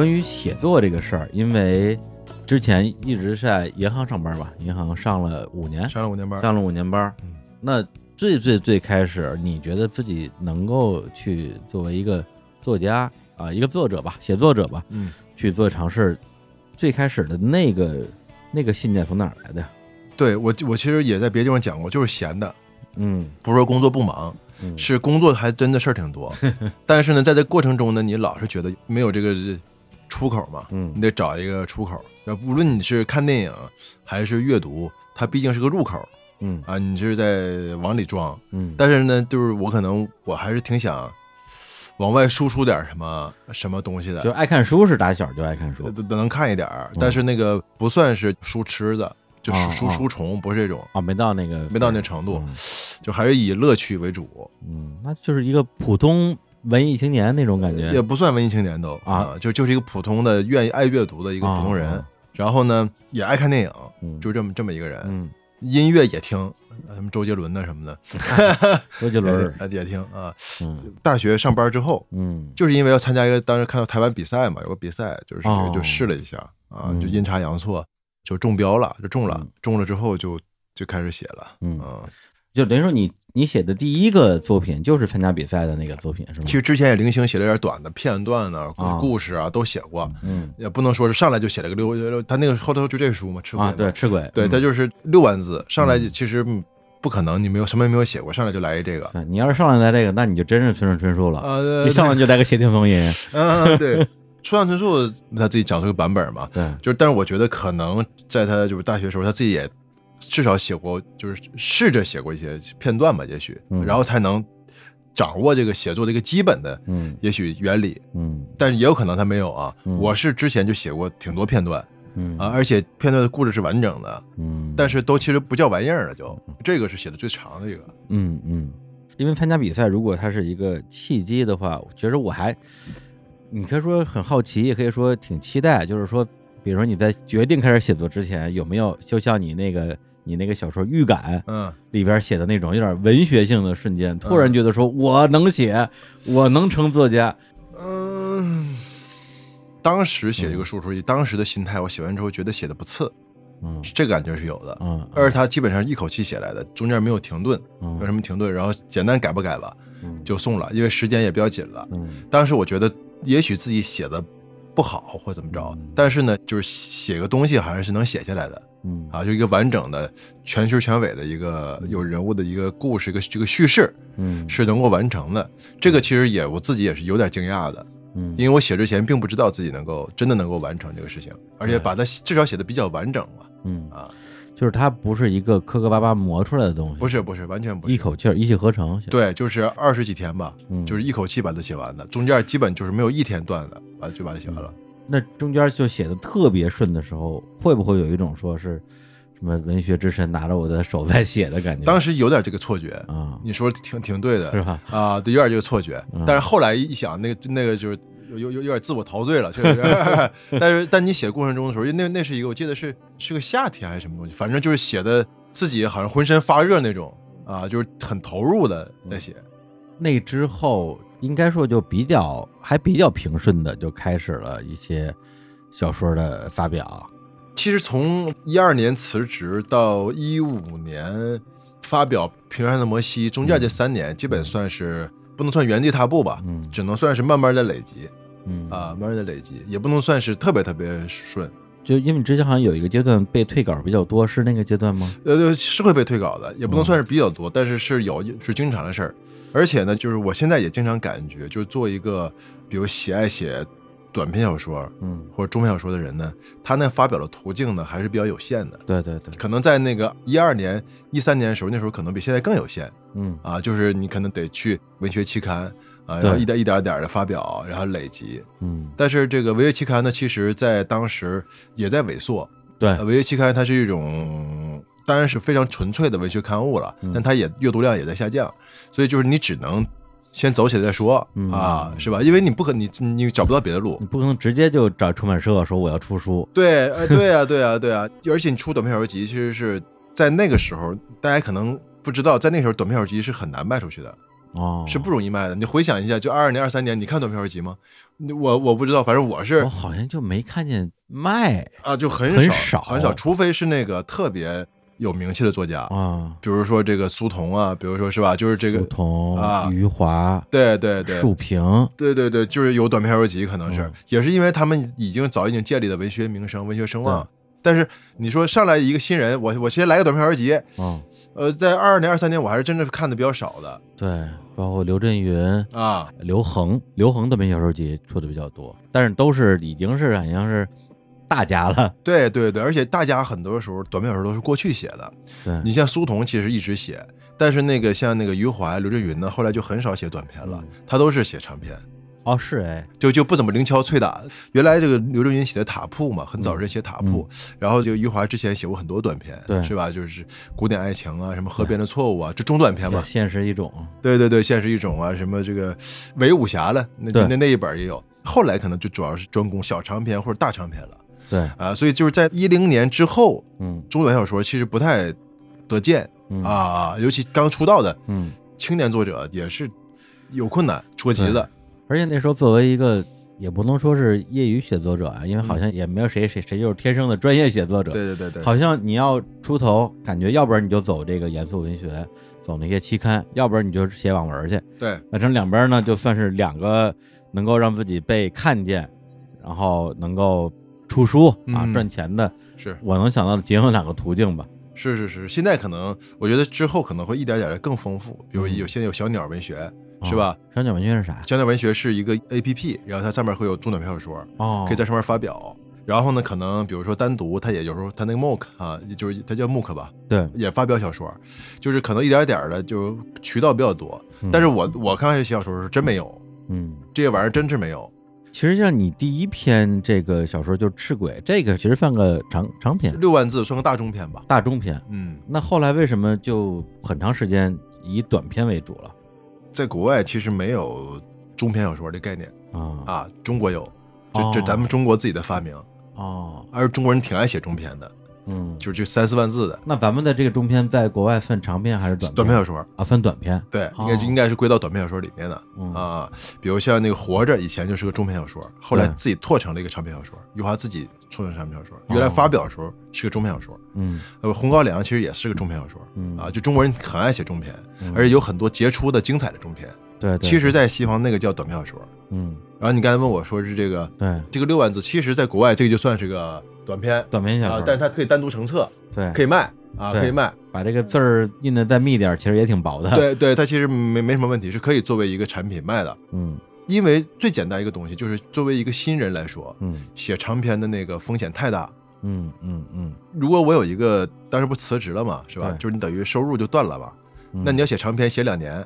关于写作这个事儿，因为之前一直在银行上班吧，银行上了五年，上了五年班，上了五年班。那最最最开始，你觉得自己能够去作为一个作家啊，一个作者吧，写作者吧，嗯，去做尝试，最开始的那个那个信念从哪儿来的？呀？对我我其实也在别的地方讲过，就是闲的，嗯。不是说工作不忙，嗯。是工作还真的事儿挺多，但是呢，在这过程中呢，你老是觉得没有这个出口嘛，嗯。你得找一个出口。要不论你是看电影还是阅读，它毕竟是个入口嗯。啊，你是在往里装。嗯，但是呢，就是我可能我还是挺想往外输出点什么什么东西的，就爱看书是打小就爱看书。都都能看一点儿，但是那个不算是书痴子，就书书啊书虫，不是这种，啊，没到那个没到那程度，嗯。就还是以乐趣为主，嗯，那就是一个普通文艺青年那种感觉。也不算文艺青年都啊。就就是一个普通的愿意爱阅读的一一个普通人。然后呢也爱看电影，嗯。就这么这么一个人，嗯，音乐也听，呃什么周杰伦的什么的 周杰伦儿，也也听啊。嗯。大学上班之后，嗯。就是因为要参加一个，当时看到台湾比赛嘛，有个比赛，就是哦。就试了一下啊，嗯。就阴差阳错就中标了，就中了嗯，中了之后就就开始写了，嗯，啊。就等于说你你写的第一个作品就是参加比赛的那个作品是吗？其实之前也零星写了点短的片段呢、啊故事啊都写过，嗯也不能说是上来就写了个六六，他那个后头就这书嘛，吃鬼啊，对，吃鬼，对，嗯他就是六万字，上来嗯其实嗯不可能，你没有什么也没有写过，上来就来一这个，你要是上来来这个，那你就真是村上春树了，呃，一上来就来个谢霆锋音，嗯，对，村上春树他自己讲这个版本嘛，对，就是，但是我觉得可能在他就是大学时候，他自己也至少写过，就是试着写过一些片段吧，也许，嗯。然后才能掌握这个写作的一个基本的，嗯。也许原理，嗯。但是也有可能他没有啊。嗯。我是之前就写过挺多片段嗯。啊，而且片段的故事是完整的，嗯，但是都其实不叫玩意儿了就，这个是写的最长的一个。嗯嗯，因为参加比赛，如果它是一个契机的话，我觉得我还，你可以说很好奇，也可以说挺期待。就是说，比如说你在决定开始写作之前，有没有就像你那个你那个小说《预感》嗯，里边写的那种有点文学性的瞬间，突然觉得说我能写，我能成作家。嗯，当时写这个书出去，当时的心态，我写完之后觉得写的不次，嗯。这个感觉是有的。嗯，而且他基本上一口气写来的，中间没有停顿，嗯。没有什么停顿，然后简单改不改吧嗯。就送了，因为时间也比较紧了。嗯。当时我觉得也许自己写的不好或怎么着嗯，但是呢，就是写个东西好像是能写下来的嗯啊，就一个完整的、全头全尾的一个有人物的一个故事，一个这个叙事嗯是能够完成的。这个其实也我自己也是有点惊讶的，嗯因为我写之前并不知道自己能够真的能够完成这个事情，而且把它至少写的比较完整嘛。嗯啊，就是它不是一个磕磕巴巴磨出来的东西，不是不是，完全不是一口气儿一气呵成。对，就是二十几天吧，嗯就是一口气把它写完的，中间基本就是没有一天断的，把就把它写完了。那中间就写的特别顺的时候，会不会有一种说是什么文学之神拿着我的手在写的感觉？当时有点这个错觉，啊，你说的挺挺对的，是吧？啊，对，有点这个错觉嗯。但是后来一想，那个那个就是有有有有点自我陶醉了，确实。但是但你写过程中的时候，那那是一个我记得是是个夏天还是什么东西，反正就是写的自己好像浑身发热那种啊，就是很投入的在写。那之后应该说就比较还比较平顺的就开始了一些小说的发表。其实从一二年辞职到一五年发表《平原上的摩西》，中间这三年基本算是不能算原地踏步吧，嗯只能算是慢慢的累积嗯啊，慢慢的累积，也不能算是特别特别顺。就因为你之前好像有一个阶段被退稿比较多，是那个阶段吗？呃，是会被退稿的，也不能嗯算是比较多，但是是有是经常的事儿。而且呢，就是我现在也经常感觉，就是做一个比如喜爱写短篇小说嗯，或者中篇小说的人呢，他那发表的途径呢还是比较有限的。对对对，可能在那个一二年、一三年的时候，那时候可能比现在更有限。嗯。啊，就是你可能得去文学期刊啊，然后一点一点点的发表，然后累积。嗯，但是这个文学期刊呢，其实在当时也在萎缩，对。呃，文学期刊它是一种，当然是非常纯粹的文学刊物了，嗯。但它也阅读量也在下降，所以就是你只能先走起来再说、嗯啊，是吧？因为你不可你你找不到别的路你。不可能直接就找出版社说我要出书。对，呃，对啊，对啊，对啊，而且你出短篇小说集，其实是在那个时候，大家可能不知道，在那个时候短篇小说集是很难卖出去的，哦，是不容易卖的。你回想一下，就二二年、二三年，你看短篇小说集吗？我我不知道，反正我是我好像就没看见卖啊，就很少很少，除非是那个特别有名气的作家，啊。比如说这个苏童啊，比如说是吧，就是这个苏，童、啊。余华、对对对，树平，对对对，就是有短篇小说集，可能是、嗯。也是因为他们已经早已经建立了文学名声、文学声望。但是你说上来一个新人，我我先来个短篇小说集，嗯，呃，在二二年、二三年，我还是真的是看的比较少的。对，包括刘震云、啊。刘恒，刘恒短篇小说集出的比较多，但是都是已经是好像是大家了。对对对，而且大家很多时候短篇小说都是过去写的。对，你像苏童其实一直写，但是那个像那个余华、刘震云呢，后来就很少写短篇了嗯，他都是写长篇。哦是哎，就就不怎么灵敲脆打。原来这个刘震云写的塔铺嘛，很早之前写塔铺，然后这个余华之前写过很多短篇，是吧？就是古典爱情啊，什么河边的错误啊，这中短篇嘛。现实一种，对对对，现实一种啊，什么这个伪武侠了，那对那那一本也有。后来可能就主要是专攻小长篇或者大长篇了。对，啊，所以就是在一零年之后，嗯。中短小说其实不太得见嗯。啊，尤其刚出道的嗯，青年作者也是有困难，出急的。而且那时候作为一个也不能说是业余写作者啊，因为好像也没有谁谁谁就是天生的专业写作者，对对对对，好像你要出头，感觉要不然你就走这个严肃文学，走那些期刊，要不然你就写网文去。对。反正两边呢，就算是两个能够让自己被看见，然后能够出书啊、嗯赚钱的，是我能想到的仅有两个途径吧。是是是，现在可能我觉得之后可能会一点点的更丰富，比如有现在有小鸟文学，是吧？哦？小鸟文学是啥？小鸟文学是一个 A P P，然后它上面会有中短篇小说，哦，可以在上面发表。然后呢，可能比如说单独，它也有时候它那个 MOOC 啊，就是它叫 MOOC 吧，对，也发表小说，就是可能一点点的就渠道比较多。嗯但是我我刚开始写小说的时候真没有嗯，这些玩意儿，真是没有。其实像你第一篇这个小说就是《赤鬼》，这个其实算个长长篇、六万字算个大中篇吧。大中篇。嗯，那后来为什么就很长时间以短篇为主了？在国外其实没有中篇小说这概念。啊？啊，中国有，这哦。这咱们中国自己的发明，哦，而中国人挺爱写中篇的，嗯，就是这三四万字的那咱们的这个中篇在国外算长篇还是短短篇小说。啊？分短篇。对，哦应该应该是归到短篇小说里面的嗯啊。比如像那个《活着》，以前就是个中篇小说，后来自己拓成了一个长篇小说。余华自己创成长篇小说，原来发表的时候是个中篇小说。嗯呃，《红高粱》其实也是个中篇小说嗯啊，就中国人很爱写中篇，嗯而且有很多杰出的、精彩的中篇。对对，其实，在西方那个叫短篇小说。嗯然后你刚才问我说是这个对这个六万字，其实在国外这个就算是个短篇短篇小说，，啊但是它可以单独成册，对可以卖啊，可以卖。把这个字儿印的再密点儿，其实也挺薄的。，对对，它其实没没什么问题，是可以作为一个产品卖的。嗯因为最简单一个东西，就是作为一个新人来说，嗯写长篇的那个风险太大。嗯嗯嗯，如果我有一个，当时不辞职了嘛，是吧？就是你等于收入就断了嘛。嗯那你要写长篇写两年，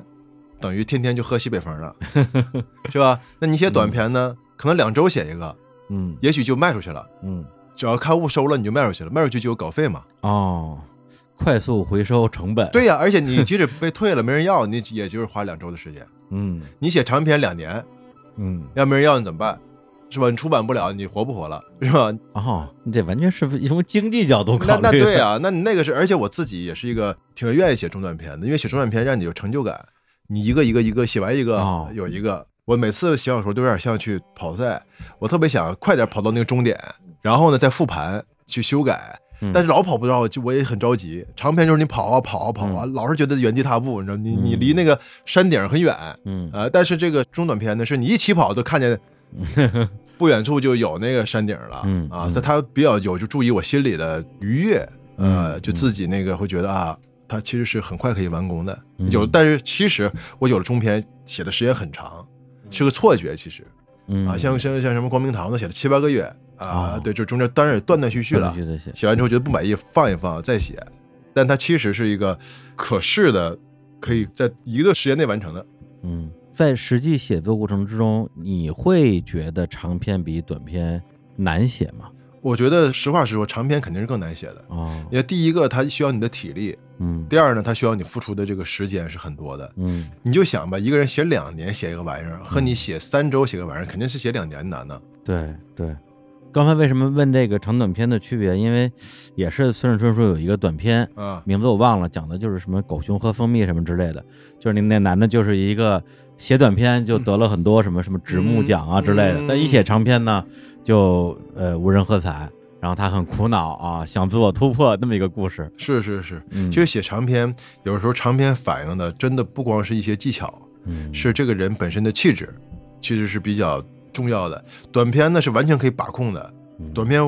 等于天天就喝西北风了，是吧？那你写短篇呢，可能两周写一个，嗯也许就卖出去了。嗯只要刊物收了，你就卖出去了，卖出去就有稿费嘛。哦，快速回收成本。，对呀、而且你即使被退了，没人要，你也就是花两周的时间。嗯你写长篇两年，嗯要没人要你怎么办？是吧？你出版不了，你活不活了？是吧？哦，你这完全是从经济角度考那虑。那对啊，那你那个是，而且我自己也是一个挺愿意写中短篇的，因为写中短篇让你有成就感，你一个一个一个写完一个、哦有一个。我每次写小说都有点像去跑赛，我特别想快点跑到那个终点，然后呢再复盘去修改，嗯。但是老跑不到，就我也很着急。长篇就是你跑啊跑啊跑啊，老是觉得原地踏步，你知道，你你嗯。离那个山顶很远，嗯。呃，但是这个中短篇呢，是你一起跑都看见 不远处就有那个山顶了，啊他他比较有就注意我心里的愉悦，呃，嗯就自己那个会觉得啊，他其实是很快可以完工的。嗯。有，但是其实我有了中篇写的时间很长，是个错觉，其实。嗯。啊，像像像什么光明堂都写了七八个月啊哦，对，就中间当然也断断续续了写。写完之后觉得不满意，放一放再写，但它其实是一个可视的，可以在一个时间内完成的。嗯，在实际写作过程之中，你会觉得长篇比短篇难写吗？我觉得实话实说，长篇肯定是更难写的，啊，因为第一个它需要你的体力，嗯第二呢，它需要你付出的这个时间是很多的。嗯你就想吧，一个人写两年写一个玩意儿，和你写三周写个玩意儿，肯定是写两年难呢。对对。刚才为什么问这个长短篇的区别？因为也是孙志春说有一个短篇，啊，名字我忘了，讲的就是什么狗熊喝蜂蜜什么之类的，就是那那男的就是一个写短篇就得了很多什么什么直木奖啊之类的，嗯但一写长篇呢就呃无人喝彩，然后他很苦恼啊，想自我突破那么一个故事。是是是。嗯，其实写长篇，有时候长篇反映的真的不光是一些技巧，嗯是这个人本身的气质，其实是比较重要的。短片呢是完全可以把控的，嗯短片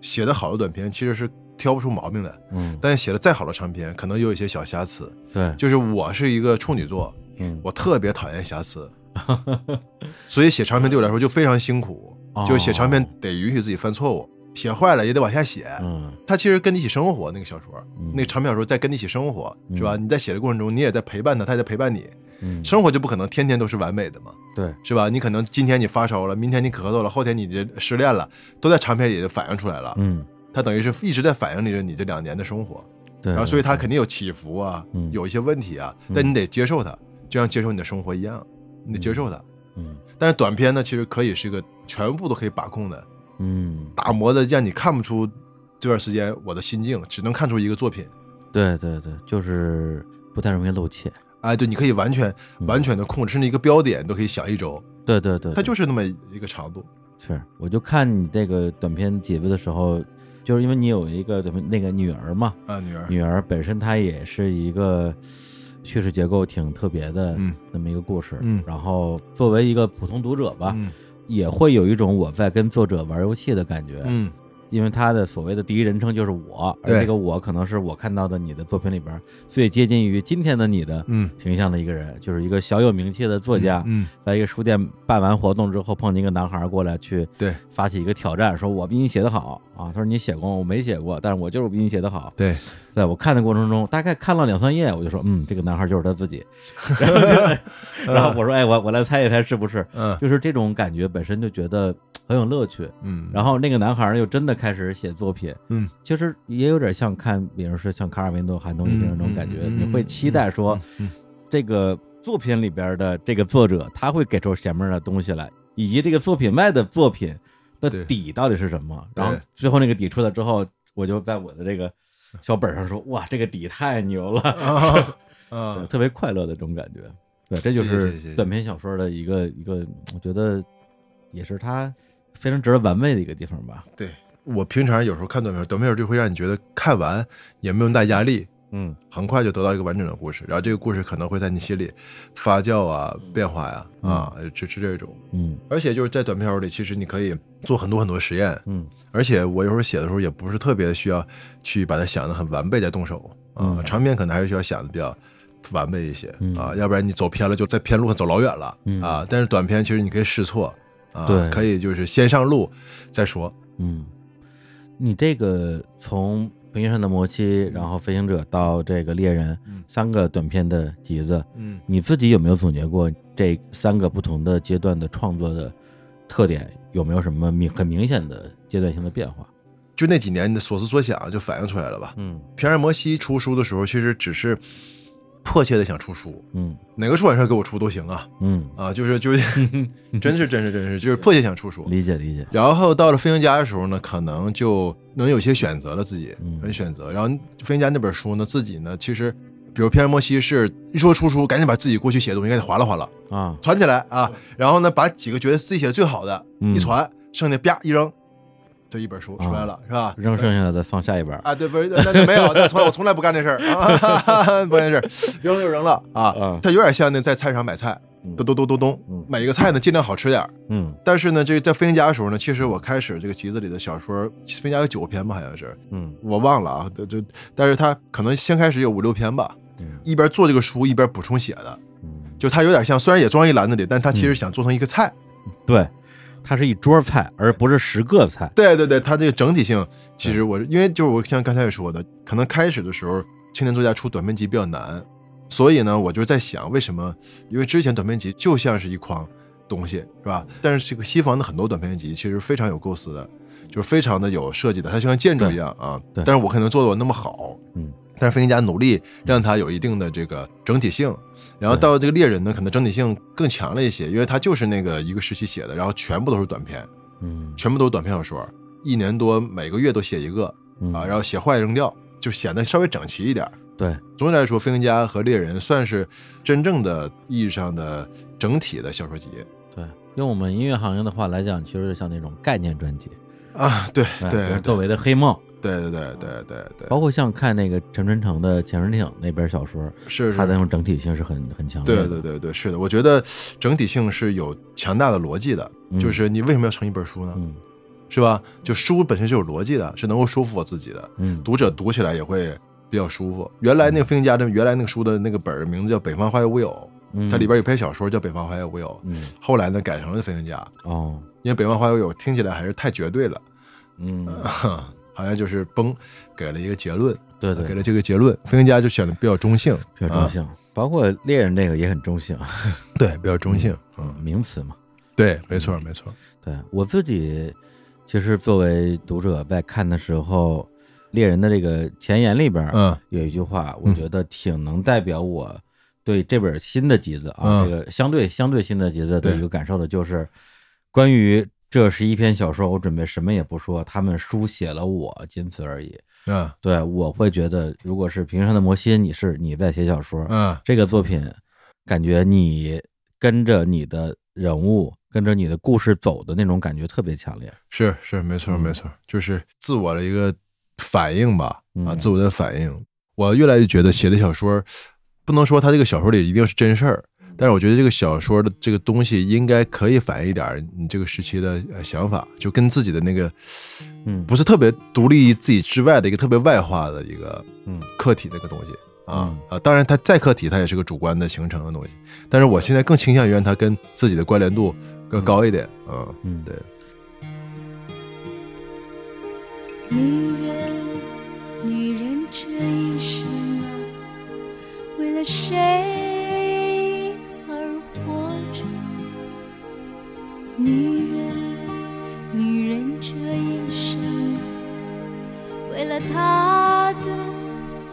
写的好的短片其实是挑不出毛病的，嗯但写的再好的长篇，可能有一些小瑕疵。对就是我是一个处女座，嗯我特别讨厌瑕疵，所以写长篇对我来说就非常辛苦。哦就写长篇得允许自己犯错误，写坏了也得往下写。嗯他其实跟你一起生活，那个小说，嗯那个长篇小说在跟你一起生活，嗯是吧？你在写的过程中，你也在陪伴他，他也在陪伴你。嗯。生活就不可能天天都是完美的嘛，对。是吧？你可能今天你发烧了，明天你咳嗽了，后天你就失恋了，都在长篇里就反映出来了。嗯。它等于是一直在反映着你这两年的生活，对，然后所以它肯定有起伏啊嗯，有一些问题啊，嗯。但你得接受它，就像接受你的生活一样，你得接受它。嗯。但是短片呢，其实可以是一个全部都可以把控的嗯，打磨的让你看不出这段时间我的心境，只能看出一个作品。对对对，就是不太容易露怯。哎，对，你可以完全嗯。完全的控制，甚至一个标点都可以想一周，对对对，它就是那么一个长度。是，我就看你这个短片解读的时候，就是因为你有一个短片那个女儿嘛，啊，女儿，女儿本身她也是一个叙事结构挺特别的嗯。那么一个故事，嗯。然后作为一个普通读者吧，嗯。也会有一种我在跟作者玩游戏的感觉，嗯因为他的所谓的第一人称就是我，而这个我可能是我看到的你的作品里边最接近于今天的你的嗯，形象的一个人，就是一个小有名气的作家，嗯，在一个书店办完活动之后，碰见一个男孩过来去对发起一个挑战，说我比你写的好啊，他说你写过，我没写过，但是我就是比你写的好。对，在我看的过程中，大概看了两三页，我就说，嗯，这个男孩就是他自己。然后就，然后我说，哎，我我来猜一猜是不是？嗯就是这种感觉本身就觉得很有乐趣。嗯，然后那个男孩又真的开始写作品，嗯，其实也有点像看，比如说像卡尔维诺、韩东先生那种感觉，你会期待说，嗯这个作品里边的这个作者他会给出什么样的东西来，以及这个作品外的作品的底到底是什么。然后最后那个底出来之后，我就在我的这个小本上说，哇，这个底太牛了，啊 特别快乐的这种感觉。对，这就是短篇小说的一个一个，我觉得也是它非常值得玩味的一个地方吧。对我平常有时候看短片，短片就会让你觉得看完也没有那么大压力，嗯很快就得到一个完整的故事，然后这个故事可能会在你心里发酵啊、变化呀啊，就是这种。嗯而且就是在短片里，其实你可以做很多很多实验，嗯而且我有时候写的时候也不是特别需要去把它想的很完备再动手啊，嗯长篇可能还是需要想的比较完备一些嗯啊，要不然你走偏了就在偏路上走老远了嗯啊。但是短片其实你可以试错啊，对可以就是先上路再说。嗯，你这个从《平原上的摩西》，然后《飞行者》到这个《猎人》嗯三个短片的集子，嗯，你自己有没有总结过这三个不同的阶段的创作的特点？有没有什么明很明显的阶段性的变化？就那几年你的所思所想就反映出来了吧？嗯平安摩西出书的时候，其实只是迫切的想出书，嗯。哪个出版社给我出都行啊。嗯，啊，就是就 是，真是真是真是，就是迫切想出书。理解理解。然后到了飞行家的时候呢，可能就能有些选择了自己，能选择。然后飞行家那本书呢，自己呢，其实比如《皮尔摩西》是一说出书，赶紧把自己过去写的东西赶紧划拉划拉，啊，攒起来啊，然后呢，把几个觉得自己写的最好的嗯。一传，剩下啪一扔，这一本书出来了，是吧？扔剩下的再放下一本。啊，对，不是，那就没有，那从来我从来不干这事儿 啊，不干这事儿，扔了就扔了啊嗯。它有点像那在菜市场买菜，嗯咚咚咚咚咚嗯，每个菜呢尽量好吃点儿。嗯但是呢，这个在飞行家的时候呢，其实我开始这个集子里的小说，飞行家有九篇吧，好像是嗯我忘了啊，就就，但是他可能先开始有五六篇吧，嗯一边做这个书一边补充写的，嗯，就他有点像，虽然也装一篮子里，但他其实想做成一个菜。对，它是一桌菜，而不是十个菜。对对对，它这个整体性，其实我因为就是我像刚才也说的，可能开始的时候青年作家出短篇集比较难，所以呢，我就在想为什么？因为之前短篇集就像是一筐东西，是吧？但是这个西方的很多短篇集其实非常有构思的，就是非常的有设计的，它就像建筑一样啊。对但是我可能做的我那么好，嗯。但是飞行家努力让它有一定的这个整体性，然后到这个猎人呢，可能整体性更强了一些，因为它就是那个一个时期写的，然后全部都是短篇，嗯全部都是短篇小说，一年多每个月都写一个嗯啊，然后写坏扔掉，就显得稍微整齐一点。对，总体来说，飞行家和猎人算是真正的意义上的整体的小说集对，用我们音乐行业的话来讲，其实就像那种概念专辑，啊，对对如窦唯的《黑梦》，对对对对对对，包括像看那个陈春成的《潜水艇》那本小说，是他的那，种整体性是很很强的对。对对对，是的，我觉得整体性是有强大的逻辑的，嗯就是你为什么要成一本书呢？嗯是吧？就书本身是有逻辑的，是能够说服我自己的，嗯读者读起来也会比较舒服。原来那个飞行家的原来那个书的那个本儿名字叫《北方花有无有》，嗯，它里边有篇小说叫《北方花有无有》，嗯后来呢改成了《飞行家》，哦因为《北方花有有》听起来还是太绝对了，嗯 好像就是崩给了一个结论，对对给了这个结论。飞行家就显得比较中性，比较中性，包括猎人这个也很中性，啊 对，比较中性。嗯，名词嘛。对，没错没错。对我自己，其实作为读者在看的时候，猎人的这个前言里边，嗯有一句话，我觉得挺能代表我对这本新的集子啊，嗯这个相对相对新的集子的一个感受的，就是关于这是一篇小说，我准备什么也不说，他们书写了我，仅此而已。嗯对我会觉得，如果是《平生的摩西》，你是你在写小说，嗯这个作品，感觉你跟着你的人物，跟着你的故事走的那种感觉特别强烈。是是没错嗯没错，就是自我的一个反应吧啊，嗯自我的反应。我越来越觉得写的小说，不能说他这个小说里一定是真事儿，但是我觉得这个小说的这个东西应该可以反映一点你这个时期的呃想法，就跟自己的那个嗯，不是特别独立于自己之外的一个特别外化的一个嗯。客体那个东西啊嗯。啊，当然它再客体，它也是个主观的形成的东西，但是我现在更倾向于让它跟自己的关联度更高一点，啊，嗯，对，女人，女人这一生啊，为了谁女人，女人这一生，为了她的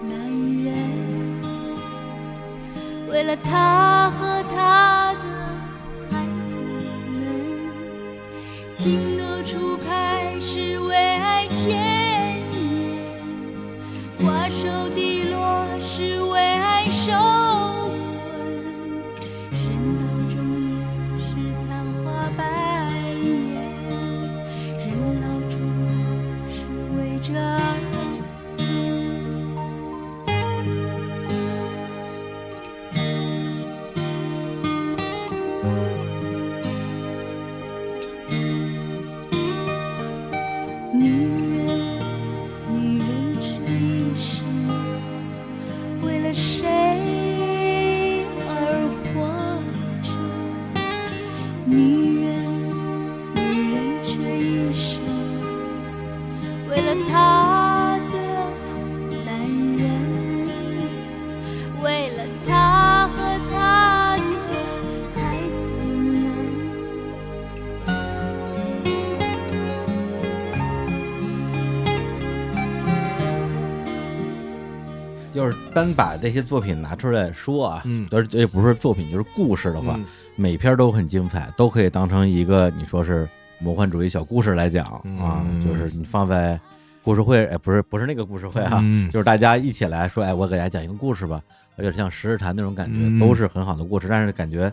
男人，为了她和她的孩子们。情窦初开是为爱牵引，瓜熟蒂落是为爱守是要是单把这些作品拿出来说啊，嗯。而这不是作品就是故事的话，嗯。每篇都很精彩，都可以当成一个你说是魔幻主义小故事来讲啊，嗯。就是你放在故事会，哎，不是不是那个故事会啊，嗯。就是大家一起来说，哎，我给大家讲一个故事吧，有点像十日谈那种感觉，嗯。都是很好的故事，但是感觉。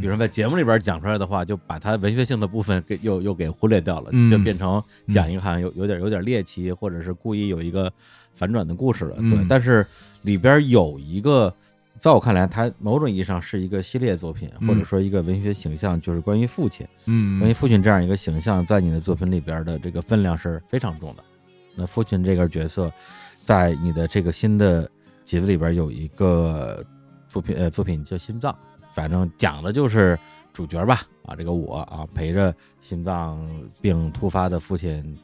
比如说在节目里边讲出来的话，就把它文学性的部分给 又又给忽略掉了，嗯。就变成讲一个好像有有点有点猎奇，或者是故意有一个反转的故事了。对嗯，但是里边有一个，在我看来，它某种意义上是一个系列作品，嗯或者说一个文学形象，就是关于父亲，嗯关于父亲这样一个形象，在你的作品里边的这个分量是非常重的。那父亲这个角色，在你的这个新的集子里边有一个作品，呃，作品叫《心脏》，反正讲的就是主角吧，啊，这个我啊，陪着心脏病突发的父亲，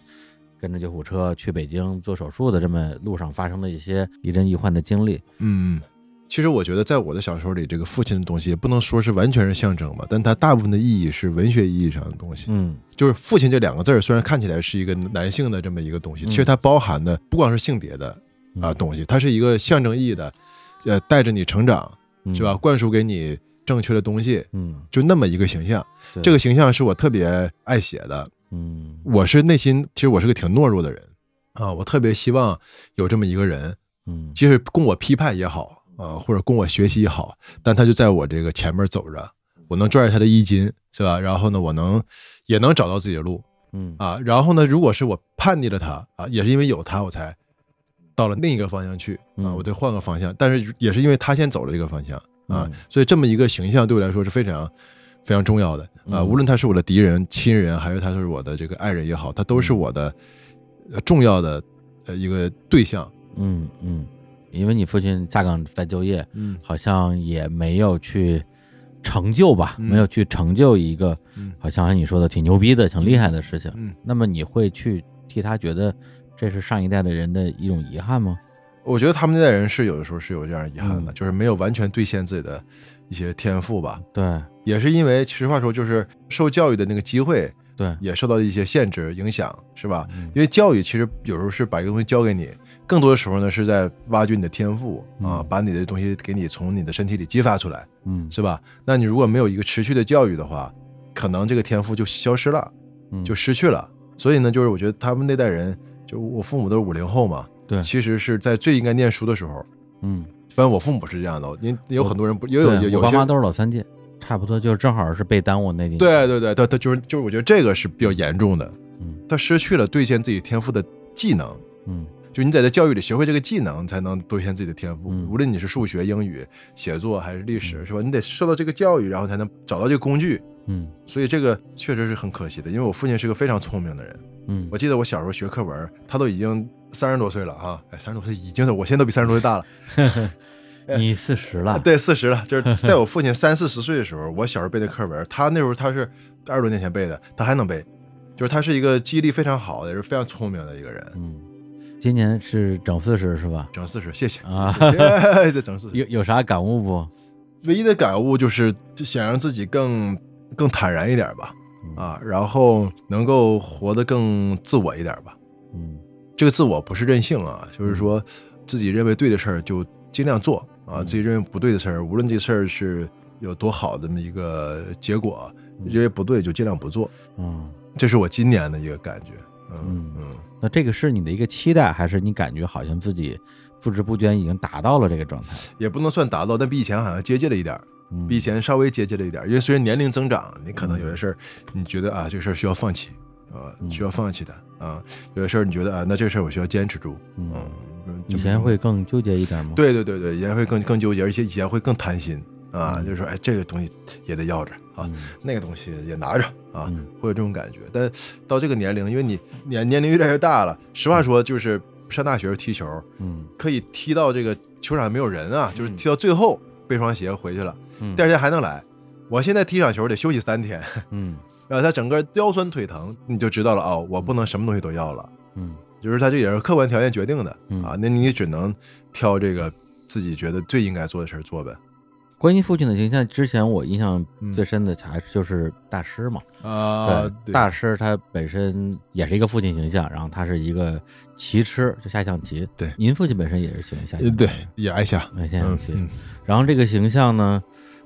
跟着救护车去北京做手术的这么路上发生的一些亦真亦幻的经历。嗯，其实我觉得在我的小说里，这个父亲的东西也不能说是完全是象征吧，但它大部分的意义是文学意义上的东西。嗯就是“父亲”这两个字儿，虽然看起来是一个男性的这么一个东西，嗯其实它包含的不光是性别的啊、嗯东西，它是一个象征意义的，呃，带着你成长是吧？？灌输给你正确的东西，嗯，就那么一个形象。这个形象是我特别爱写的。嗯我是内心其实我是个挺懦弱的人啊，我特别希望有这么一个人，嗯即使供我批判也好啊，或者供我学习也好，但他就在我这个前面走着，我能拽着他的衣襟，是吧？然后呢，我能也能找到自己的路嗯啊。然后呢，如果是我叛逆了他啊，也是因为有他，我才到了另一个方向去啊，嗯我得换个方向。但是也是因为他先走了这个方向啊嗯，所以这么一个形象对我来说是非常非常重要的啊。嗯无论他是我的敌人、亲人，还是他是我的这个爱人也好，他都是嗯我的呃重要的呃一个对象。嗯嗯，因为你父亲下岗再就业，嗯好像也没有去成就吧，嗯没有去成就一个嗯好像像你说的挺牛逼的、挺厉害的事情。嗯。那么你会去替他觉得这是上一代的人的一种遗憾吗？我觉得他们那代人是有的时候是有这样遗憾的，嗯就是没有完全兑现自己的一些天赋吧。对也是因为实话说，就是受教育的那个机会对，也受到了一些限制影响，是吧？嗯因为教育其实有时候是把一个东西教给你，更多的时候呢是在挖掘你的天赋啊，嗯把你的东西给你从你的身体里激发出来，嗯是吧？那你如果没有一个持续的教育的话，可能这个天赋就消失了嗯就失去了。所以呢，就是我觉得他们那代人，就我父母都是五零后嘛，对其实是在最应该念书的时候。嗯，反正我父母是这样的，因有很多人不也有有有些爸妈都是老三届，差不多就正好是被耽误那几年。，对对对，他他就是就是我觉得这个是比较严重的，嗯他失去了兑现自己天赋的技能。嗯就你在这教育里学会这个技能，才能兑现自己的天赋。嗯无论你是数学、英语、写作还是历史，是吧？你得受到这个教育，然后才能找到这个工具。嗯所以这个确实是很可惜的，因为我父亲是个非常聪明的人。嗯我记得我小时候学课文，他都已经三十多岁了啊，哎，三十多岁已经，我现在都比三十多岁大了，你四十了，对，四十了。就是 在我父亲三四十岁的时候，我小时候背的课文，他那时候他是二十多年前背的，他还能背，就是他是一个记忆力非常好的，也是非常聪明的一个人。嗯，今年是整四十是吧？整四十，谢谢啊谢谢，得整四十。有有啥感悟不？唯一的感悟就是想让自己更更坦然一点吧，啊，然后能够活得更自我一点吧。嗯这个自我不是任性啊，就是说自己认为对的事儿就尽量做啊，嗯自己认为不对的事儿，无论这事儿是有多好的这么一个结果，认为不对就尽量不做。嗯，这是我今年的一个感觉。嗯嗯嗯，那这个是你的一个期待，还是你感觉好像自己不知不觉已经达到了这个状态？也不能算达到，但比以前好像接近了一点儿。嗯比以前稍微接近了一点儿，因为随着年龄增长，你可能有些事儿，你觉得啊，这个事儿需要放弃啊，你需要放弃的啊，有些事儿你觉得啊，那这个事儿我需要坚持住，嗯，嗯，以前会更纠结一点吗？，对对对对，以前会更更纠结，而且以前会更贪心啊，嗯就是说，哎，这个东西也得要着啊，那个东西也拿着啊嗯，会有这种感觉。但到这个年龄，因为你年年龄越来越大了，实话说，就是上大学踢球，嗯可以踢到这个球场没有人啊，就是踢到最后背双鞋回去了。嗯第二天还能来。我现在踢场球得休息三天，嗯 然后他整个腰酸腿疼，你就知道了哦，我不能什么东西都要了，嗯就是他这也是客观条件决定的嗯啊。那你只能挑这个自己觉得最应该做的事儿做呗。关于父亲的形象，之前我印象嗯最深的还是就是大师嘛。啊大师他本身也是一个父亲形象，然后他是一个棋痴，就下象棋。对您父亲本身也是喜欢下象棋，呃对，也爱下，爱下象棋。嗯然后这个形象呢，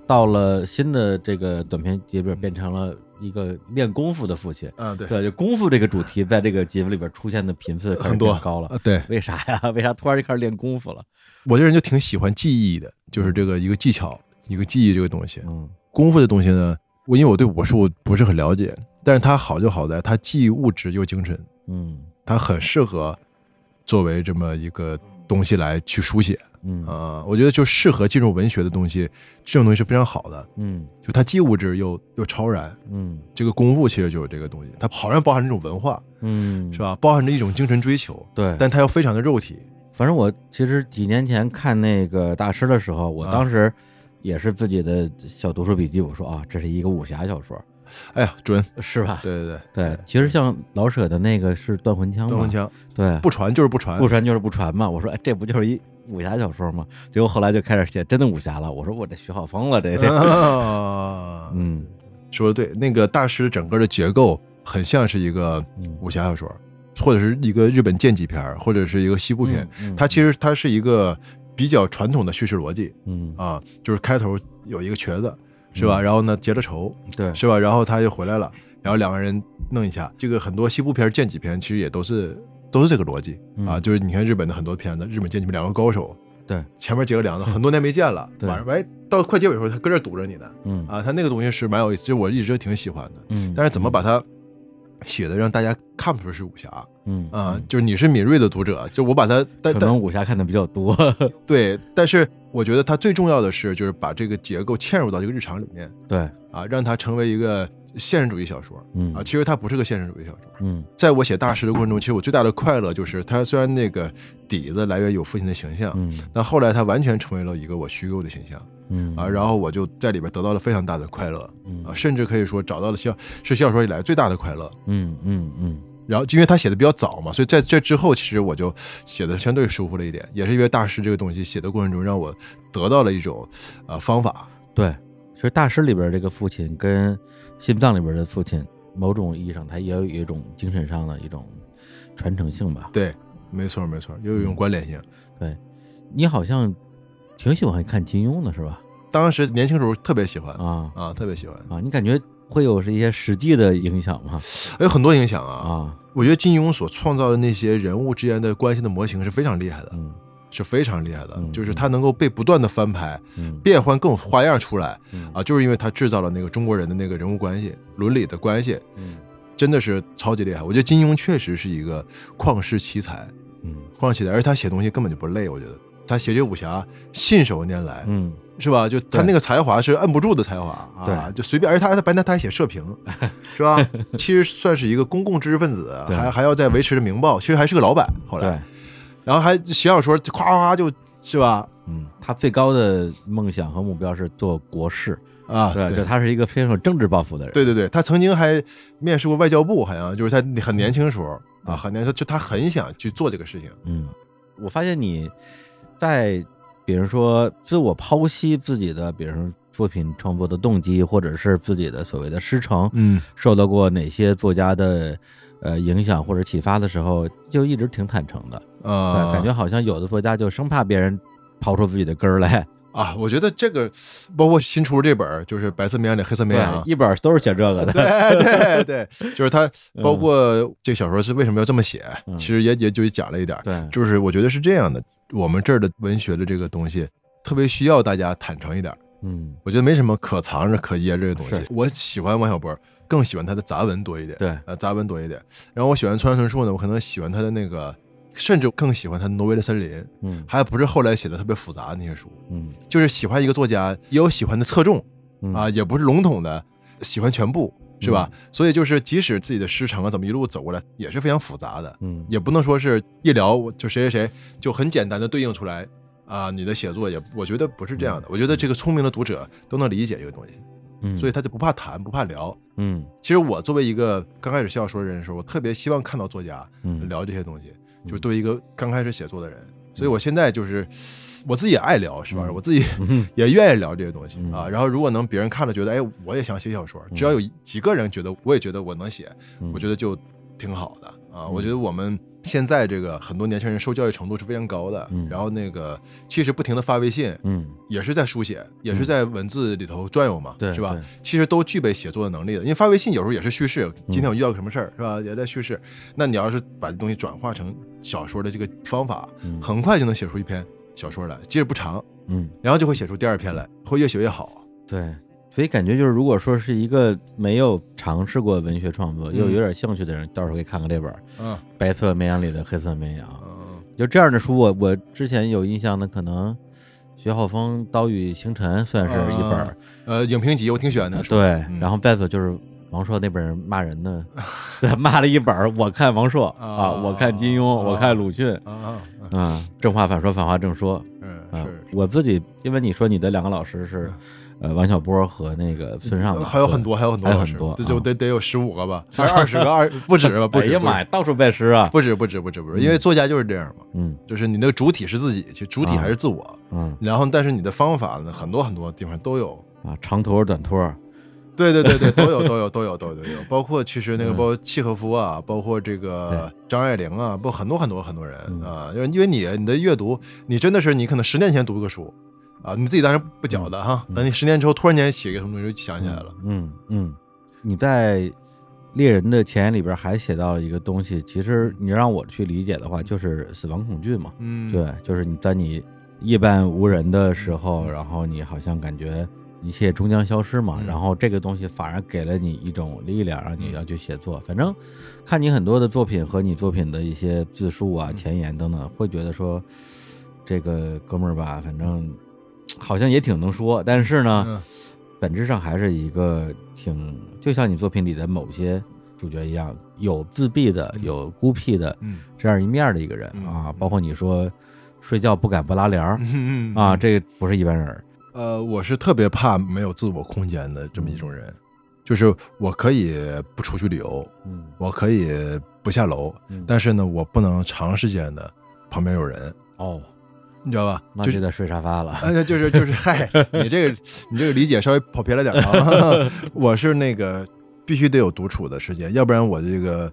到了新的这个短片集里边，变成了一个练功夫的父亲。嗯对对，就功夫这个主题在这个节目里边出现的频次很多高了。啊对为啥呀？为啥突然就开始练功夫了？我这人就挺喜欢记忆的，就是这个一个技巧，一个记忆这个东西。嗯功夫的东西呢，我因为我对武术不是很了解，但是它好就好在它既物质又精神，嗯它很适合作为这么一个东西来去书写嗯啊、我觉得就适合进入文学的东西，这种东西是非常好的，嗯就它既物质又又超然。嗯这个功夫其实就是这个东西，它好像包含这种文化，嗯，是？吧？包含着一种精神追求，对。但它又非常的肉体。反正我其实几年前看那个大师的时候，我啊当时也是自己的小读书笔记，我说啊，这是一个武侠小说，哎呀，准，是吧？对对对。对，其实像老舍的那个是断魂枪嘛，断魂枪。对，不传就是不传，不传就是不传嘛。我说，哎，这不就是一武侠小说吗？结果后来就开始写真的武侠了。我说我这学好疯了，这这，啊，嗯。说的对，那个大师整个的结构很像是一个嗯。武侠小说，或者是一个日本剑戟片，或者是一个西部片。嗯。它其实它是一个比较传统的叙事逻辑。嗯。啊，就是开头有一个瘸子，是吧？然后呢结了仇，对是吧？然后他就回来了，然后两个人弄一下。这个很多西部片、剑戟片其实也都是都是这个逻辑啊，嗯就是你看日本的很多片子，日本剑戟片两个高手。对，前面结个梁子，很多年没见了，对晚上哎，到快结尾的时候，他搁这儿堵着你呢，嗯啊，他那个东西是蛮有意思，其实我一直挺喜欢的。嗯，但是怎么把它写的让大家看不出是武侠嗯啊？就是你是敏锐的读者，就我把它，但可能武侠看的比较多，对，但是我觉得它最重要的是，就是把这个结构嵌入到这个日常里面对，啊，让它成为一个现实主义小说嗯啊。其实它不是个现实主义小说。嗯在我写大师的过程中，其实我最大的快乐就是，它虽然那个底子来源于我父亲的形象，嗯但后来它完全成为了一个我虚构的形象嗯啊，然后我就在里边得到了非常大的快乐嗯啊，甚至可以说找到了小是小说以来最大的快乐。嗯嗯嗯然后因为他写的比较早嘛，所以在这之后，其实我就写的相对舒服了一点，也是因为大师这个东西写的过程中，让我得到了一种呃方法。对，其实大师里边这个父亲跟心脏里边的父亲，某种意义上他也有一种精神上的一种传承性吧。对，没错没错，有一种关联性。对你好像挺喜欢看金庸的是吧？当时年轻时候特别喜欢啊啊，特别喜欢。啊，你感觉会有是一些实际的影响吗？有很多影响啊。啊，我觉得金庸所创造的那些人物之间的关系的模型是非常厉害的，嗯是非常厉害的嗯，就是他能够被不断的翻拍，嗯变换各种花样出来嗯啊，就是因为他制造了那个中国人的那个人物关系、伦理的关系，嗯真的是超级厉害。我觉得金庸确实是一个旷世奇才，嗯旷世奇才，而且他写东西根本就不累，我觉得他写这武侠信手拈来，嗯是吧？就他那个才华是摁不住的才华啊，对就随便，而且他他白天他还写社评，是吧？其实算是一个公共知识分子，还还要在维持着明报，其实还是个老板。后对来，，然后还写小说，夸夸夸就是吧？嗯，他最高的梦想和目标是做国事，啊，对，对就他是一个非常有政治抱负的人，对对对，他曾经还面试过外交部，好像就是他很年轻的时候啊，很年轻，就他很想去做这个事情。嗯，我发现你在比如说自我剖析自己的，比如说作品创作的动机，或者是自己的所谓的师承，嗯，受到过哪些作家的呃影响或者启发的时候，就一直挺坦诚的，呃，感觉好像有的作家就生怕别人刨出自己的根儿来，啊，我觉得这个包括新出这本儿就是《白色绵羊里黑色绵羊》对，一本都是写这个的，对对对，就是他包括这个小说是为什么要这么写，嗯其实也也就讲了一点儿，对，就是我觉得是这样的，我们这儿的文学的这个东西特别需要大家坦诚一点，嗯，我觉得没什么可藏着可掖着的东西。我喜欢王小波，更喜欢他的杂文多一点，对，呃，杂文多一点。然后我喜欢村上春树呢，我可能喜欢他的那个，甚至更喜欢他的《挪威的森林》，嗯。还不是后来写的特别复杂的那些书，嗯。就是喜欢一个作家，也有喜欢的侧重。嗯。啊，也不是笼统的喜欢全部，是吧？所以就是即使自己的师承啊，怎么一路走过来，也是非常复杂的，嗯，也不能说是一聊就谁谁谁就很简单的对应出来啊，你的写作也我觉得不是这样的，我觉得这个聪明的读者都能理解这个东西，嗯，所以他就不怕谈，不怕聊。嗯。其实我作为一个刚开始写小说的人的时候，我特别希望看到作家嗯聊这些东西，就是对一个刚开始写作的人，所以我现在就是我自己也爱聊，是吧？嗯我自己嗯也愿意聊这些东西嗯啊。然后如果能别人看了觉得，哎，我也想写小说，只要有几个人觉得我也觉得我能写，嗯我觉得就挺好的啊。我觉得我们现在这个很多年轻人受教育程度是非常高的嗯，然后那个其实不停的发微信，嗯也是在书写，也是在文字里头转悠嘛，对是吧？其实都具备写作的能力的，因为发微信有时候也是叙事，今天我遇到个什么事儿，是吧？也在叙事。那你要是把这东西转化成小说的这个方法，嗯很快就能写出一篇小说来，即使不长，嗯，然后就会写出第二篇来，会越写越好。对。所以感觉就是，如果说是一个没有尝试过文学创作，又嗯有点兴趣的人，到时候可以看看这本《嗯白色绵羊里的黑色绵羊》。嗯就这样的书我，我之前有印象的，可能徐浩峰《刀与星辰》算是一本儿，呃，影评集我挺喜欢的，对，嗯然后再者就是王朔那本骂人的，对，骂了一本，我看王朔啊，啊我看金庸，我看鲁迅，啊正话反说，反话正说嗯啊是。我自己，因为你说你的两个老师是，呃，王小波和那个孙尚嘛，还有很多，还有很多还有很多，这就啊。得得有十五个吧，还是二十个，二不止吧？不止，哎呀妈呀，到处拜师啊，不止，不止，不止，不止，因为作家就是这样嘛。嗯。就是你那个主体是自己，其实主体还是自我，嗯。然后但是你的方法呢，很多很多地方都有。啊，长托短托，对对对对，都有 都有都有都有都有，包括其实那个嗯。包括契诃夫啊，包括这个张爱玲啊，包括很多很多很多人嗯。啊，因为因为你你的阅读，你真的是你可能十年前读个书啊，你自己当然不觉得哈，嗯。等你十年之后突然间写一个什么东西就想起来了，嗯嗯，你在猎人的前言里边还写到了一个东西，其实你让我去理解的话，就是死亡恐惧嘛，嗯，对，就是你在你夜半无人的时候，然后你好像感觉一切终将消失嘛，嗯。然后这个东西反而给了你一种力量，让你要去写作。反正看你很多的作品和你作品的一些自述啊、嗯。前言等等，会觉得说这个哥们儿吧，反正好像也挺能说，但是呢，嗯。本质上还是一个挺就像你作品里的某些主角一样，有自闭的，有孤僻的嗯。这样一面的一个人嗯啊。嗯。包括你说睡觉不敢不拉帘儿嗯。啊，这个不是一般人儿。呃，我是特别怕没有自我空间的这么一种人，就是我可以不出去旅游，嗯我可以不下楼，嗯但是呢，我不能长时间的旁边有人，哦，你知道吧？就那就得睡沙发了。哎，就是就是，嗨，你这个 你这个理解稍微跑偏了点儿啊！我是那个必须得有独处的时间，要不然我这个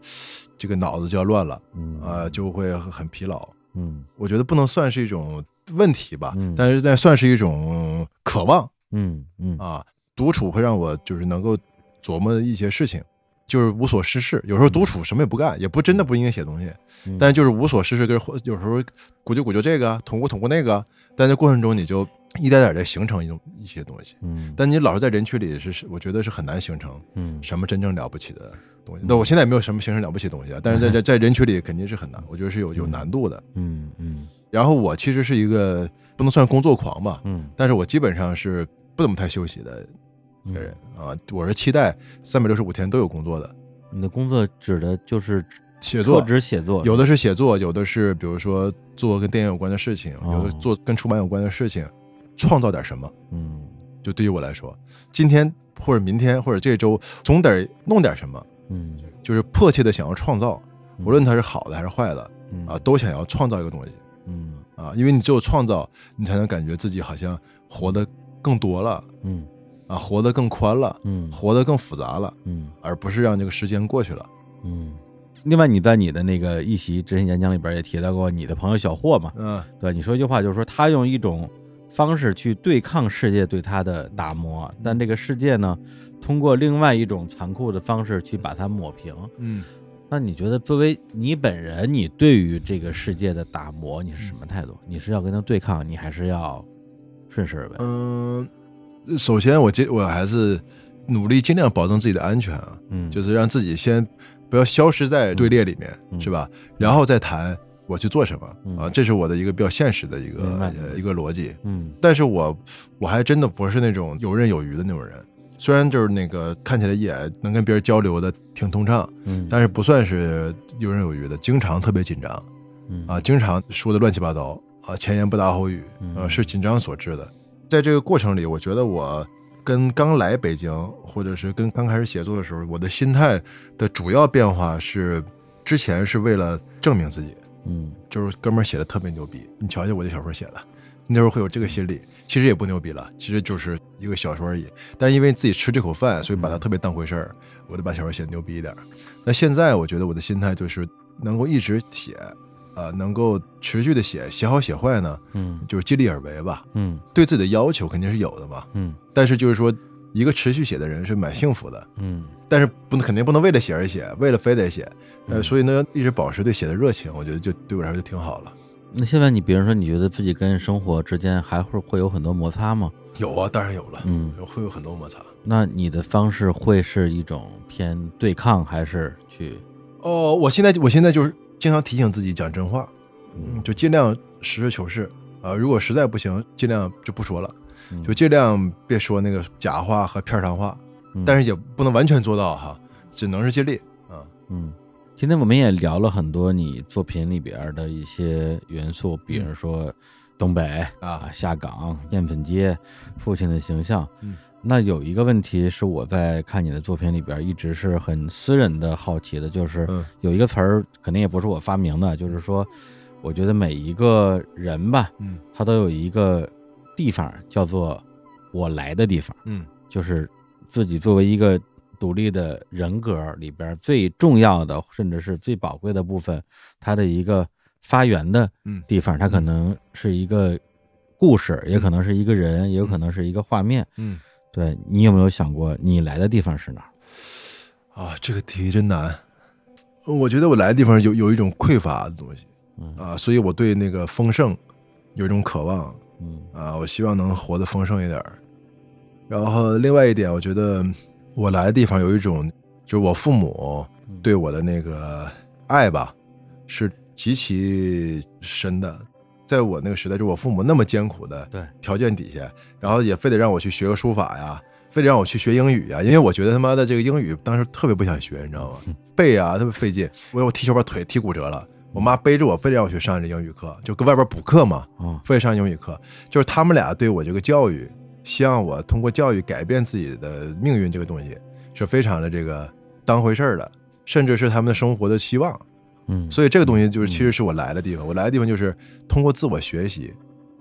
这个脑子就要乱了，啊呃，就会很很疲劳。嗯我觉得不能算是一种问题吧，嗯但是在算是一种渴望嗯嗯啊。独处会让我就是能够琢磨一些事情，就是无所事事。有时候独处什么也不干，也不真的不应该写东西，嗯但就是无所事事，跟有时候鼓就鼓就这个，捅咕捅咕那个，但在过程中你就一点点的形成一种一些东西。嗯但你老是在人群里是，我觉得是很难形成嗯什么真正了不起的东西。那我现在也没有什么形成了不起的东西啊，但是在在在人群里肯定是很难，我觉得是有有难度的。嗯嗯然后我其实是一个不能算工作狂吧，嗯。但是我基本上是不怎么太休息的一个人啊。我是期待三百六十五天都有工作的，你的工作指的就是写作。特指写作，有的是写作，有的是比如说做跟电影有关的事情，哦。有的做跟出版有关的事情，创造点什么。嗯。就对于我来说，今天或者明天或者这周总得弄点什么，嗯。就是迫切的想要创造，无论它是好的还是坏的嗯。啊，都想要创造一个东西。嗯啊，因为你只有创造，你才能感觉自己好像活得更多了嗯啊，活得更宽了，嗯活得更复杂了，嗯而不是让这个时间过去了。嗯。另外，你在你的那个一席执行演讲里边也提到过你的朋友小霍嘛？嗯对，你说一句话，就是说他用一种方式去对抗世界对他的打磨，但这个世界呢，通过另外一种残酷的方式去把它抹平。嗯，那你觉得，作为你本人，你对于这个世界的打磨，你是什么态度？你是要跟他对抗，你还是要顺势而为？嗯，首先我尽我还是努力尽量保证自己的安全啊，嗯，就是让自己先不要消失在队列里面，嗯是吧？然后再谈我去做什么、嗯啊，这是我的一个比较现实的一个一个逻辑。嗯但是我我还真的不是那种游刃有余的那种人，虽然就是那个看起来也能跟别人交流的挺通畅，嗯，但是不算是游刃有余的，经常特别紧张。嗯。啊，经常说的乱七八糟啊，前言不搭后语，嗯。呃，是紧张所致的。在这个过程里，我觉得我跟刚来北京，或者是跟刚开始写作的时候，我的心态的主要变化是，之前是为了证明自己，嗯。就是哥们儿写的特别牛逼，你瞧瞧我这小说写的，那时候会有这个心理，其实也不牛逼了，其实就是一个小说而已。但因为自己吃这口饭，所以把它特别当回事儿，我得把小说写的牛逼一点儿。那现在我觉得我的心态就是能够一直写，呃，能够持续的写，写好写坏呢，嗯就是尽力而为吧。嗯对自己的要求肯定是有的嘛，嗯但是就是说，一个持续写的人是蛮幸福的，嗯但是不能肯定不能为了写而写，为了非得写，呃，嗯所以呢，一直保持对写的热情，我觉得就对我来说就挺好了。那现在你比如说，你觉得自己跟生活之间还会会有很多摩擦吗？有啊，当然有了，嗯，会有很多摩擦。那你的方式会是一种偏对抗，还是去哦，我现在我现在就是经常提醒自己讲真话，嗯嗯，就尽量实事求是啊、如果实在不行，尽量就不说了，嗯就尽量别说那个假话和片儿汤话，嗯但是也不能完全做到哈，只能是尽力啊。嗯，今天我们也聊了很多你作品里边的一些元素，比如说东北啊下岗、淀粉街、父亲的形象。嗯，那有一个问题是我在看你的作品里边一直是很私人的好奇的，就是嗯有一个词儿，肯定也不是我发明的，就是说，我觉得每一个人吧，嗯他都有一个地方叫做我来的地方。嗯就是自己作为一个独立的人格里边最重要的，甚至是最宝贵的部分，它的一个发源的嗯地方，它可能是一个故事，也可能是一个人，也有可能是一个画面。嗯对你有没有想过，你来的地方是哪儿？啊，这个题真难。我觉得我来的地方有有一种匮乏的东西嗯啊，所以我对那个丰盛有一种渴望嗯啊，我希望能活得丰盛一点儿。然后另外一点，我觉得我来的地方有一种，就是我父母对我的那个爱吧，是极其深的。在我那个时代，就我父母那么艰苦的，条件底下，然后也非得让我去学个书法呀，非得让我去学英语呀，因为我觉得他妈的这个英语当时特别不想学，你知道吗？背啊特别费劲，我我踢球把腿踢骨折了，我妈背着我非得让我去上这英语课，就跟外边补课嘛，哦，非得上英语课，就是他们俩对我这个教育，希望我通过教育改变自己的命运这个东西，是非常的这个当回事儿的，甚至是他们的生活的希望。嗯，所以这个东西就是其实是我来的地方。我来的地方就是通过自我学习，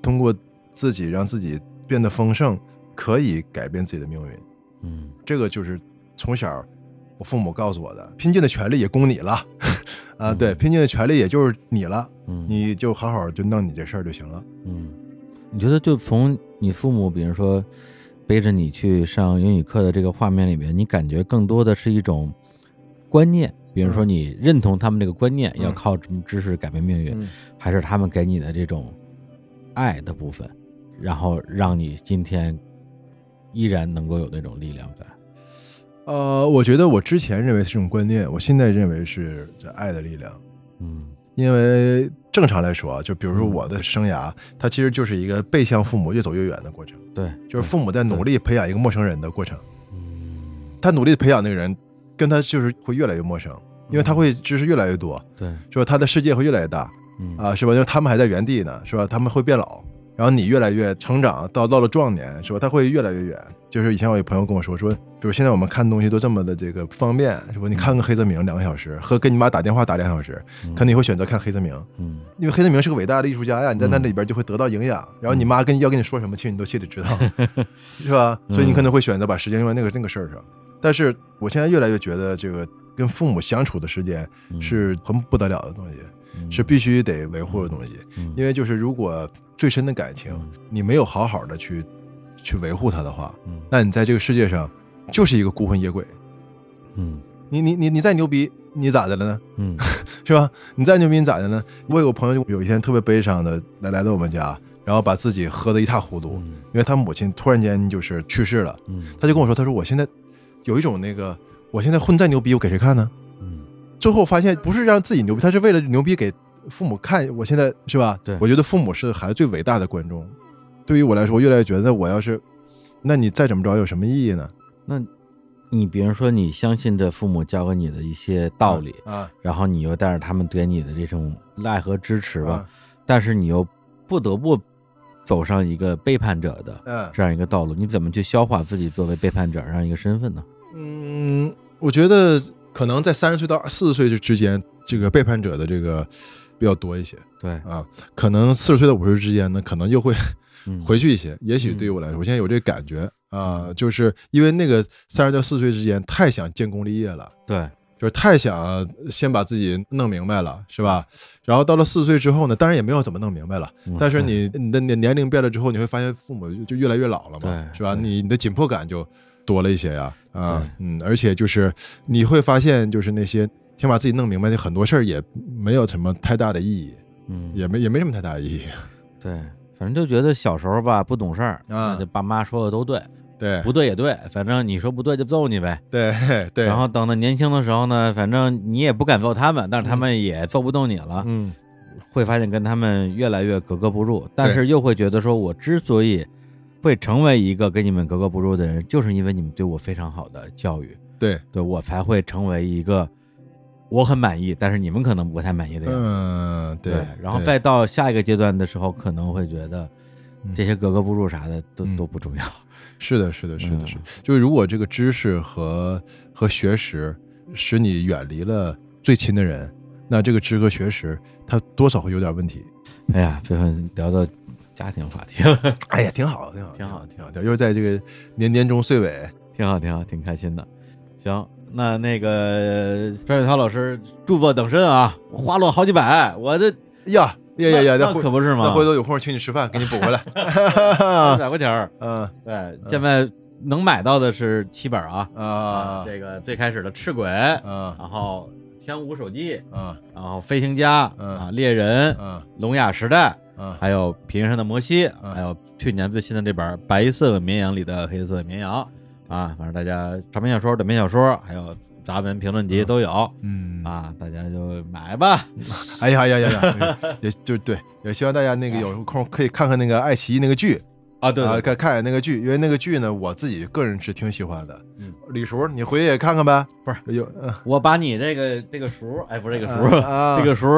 通过自己让自己变得丰盛，可以改变自己的命运。嗯这个就是从小我父母告诉我的，拼尽的全力也供你了 啊，嗯对，拼尽的全力也就是你了，嗯，你就好好就弄你这事儿就行了。嗯，你觉得就从你父母，比如说背着你去上英语课的这个画面里面，你感觉更多的是一种观念，比如说你认同他们这个观念，嗯。要靠什么知识改变命运，嗯。还是他们给你的这种爱的部分，然后让你今天依然能够有那种力量感。呃，我觉得我之前认为是这种观念，我现在认为是这爱的力量。嗯。因为正常来说啊，就比如说嗯我的生涯，它其实就是一个背向父母越走越远的过程，对，就是父母在努力培养一个陌生人的过程。嗯他努力培养那个人，跟他就是会越来越陌生，因为他会知识越来越多，对，是吧？他的世界会越来越大嗯啊，是吧？因为他们还在原地呢，是吧？他们会变老，然后你越来越成长，到到了壮年，是吧？他会越来越远。就是以前我有朋友跟我说，说，比如现在我们看东西都这么的这个方便，是吧？你看个黑泽明两个小时，和跟你妈打电话打两小时，嗯可能你会选择看黑泽明。嗯因为黑泽明是个伟大的艺术家呀，你在那嗯里边就会得到营养，然后你妈跟要跟你说什么，其实你都心里知道，是吧？所以你可能会选择把时间用在那个那个事儿上。但是我现在越来越觉得，这个跟父母相处的时间嗯是很不得了的东西，嗯是必须得维护的东西。嗯因为就是如果最深的感情嗯你没有好好的去去维护它的话，嗯那你在这个世界上就是一个孤魂野鬼。嗯你你你你再牛逼，你咋的了呢？嗯 是吧？你再牛逼你咋的呢？我有个朋友有一天特别悲伤的来来到我们家，然后把自己喝得一塌糊涂，嗯因为他母亲突然间就是去世了。嗯他就跟我说，他说我现在有一种那个，我现在混再牛逼，我给谁看呢？嗯最后发现不是让自己牛逼，他是为了牛逼给父母看。我现在是吧？对我觉得父母是孩子最伟大的观众。对于我来说，我越来越觉得，我要是，那你再怎么着有什么意义呢？那你比如说你相信着父母教给你的一些道理，啊，然后你又带着他们对你的这种爱和支持吧，啊但是你又不得不走上一个背叛者的嗯这样一个道路，你怎么去消化自己作为背叛者这样一个身份呢？嗯，我觉得可能在三十岁到四十岁这之间，这个背叛者的这个比较多一些对，啊。可能四十岁到五十之间呢，可能又会嗯，回去一些。也许对于我来说，我现在有这个感觉啊，就是因为那个三十到四十岁之间太想建功立业了。对，就是太想先把自己弄明白了，是吧？然后到了四十岁之后呢，当然也没有怎么弄明白了。嗯但是你你的年年龄变了之后，你会发现父母就就越来越老了嘛，是吧？你你的紧迫感就多了一些呀，啊对，嗯，而且就是你会发现，就是那些先把自己弄明白的很多事儿也没有什么太大的意义，嗯，也没也没什么太大意义。对，反正就觉得小时候吧不懂事儿，啊。那就爸妈说的都对，对。不对也对，反正你说不对就揍你呗。对 对，然后等到年轻的时候呢，反正你也不敢揍他们，但是他们也揍不动你了，嗯。会发现跟他们越来越格格不入，但是又会觉得说，我之所以会成为一个跟你们格格不入的人，就是因为你们对我非常好的教育，对，对我才会成为一个我很满意，但是你们可能不太满意的人。嗯对，然后再到下一个阶段的时候，可能会觉得嗯这些格格不入啥的都、嗯都不重要。是的，是的，是的，嗯是的。就是如果这个知识和和学识使你远离了最亲的人，那这个知和学识它多少会有点问题。哎呀，最后聊到家庭话题，哎呀，挺好，挺好，挺好挺好。又在这个年年终岁尾，挺好，挺好，挺开心的。行，那那个张雪涛老师著作等身啊，我花落好几百，我这呀呀呀呀，那可不是吗？那回头有空请你吃饭，给你补回来。一百块钱儿，嗯对，现在能买到的是七本啊啊这个最开始的赤鬼，嗯然后天舞手机，啊然后飞行家嗯。啊，猎人，啊聋哑时代，啊还有平原上的摩西，嗯。还有去年最新的这本《白色绵羊》里的黑色绵羊啊，反正大家长篇小说、短篇小说，还有杂文评论集都有嗯！啊，大家就买吧。哎呀呀呀呀，也就对，也希望大家那个有空可以看看那个爱奇艺那个剧啊，对啊，对，看看那个剧，因为那个剧呢，我自己个人是挺喜欢的。嗯，李叔，你回去也看看呗。不是有嗯我把你这个这个叔，哎，不是这个叔，啊这个叔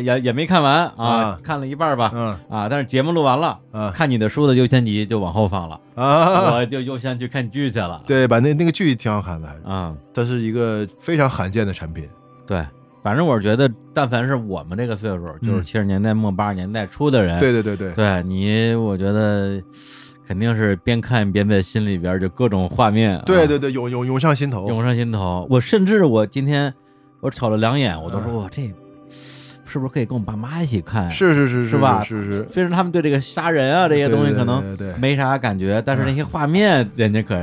也也没看完啊啊，看了一半吧。嗯啊，但是节目录完了，啊看你的书的优先级就往后放了，啊，我就优先去看剧去了。对，把那那个剧挺好看的，还是啊，它是一个非常罕见的产品。对，反正我是觉得，但凡是我们这个岁数，就是嗯七十年代末八十年代初的人，对对对对，对你，我觉得肯定是边看边在心里边就各种画面、啊，对对对，涌涌涌上心头。涌上心头。我甚至我今天我瞅了两眼，我都说嗯哇，这是不是可以跟我爸妈一起看？，是是是是吧是是，虽然他们对这个杀人啊这些东西可能没啥感觉，但是那些画面人家可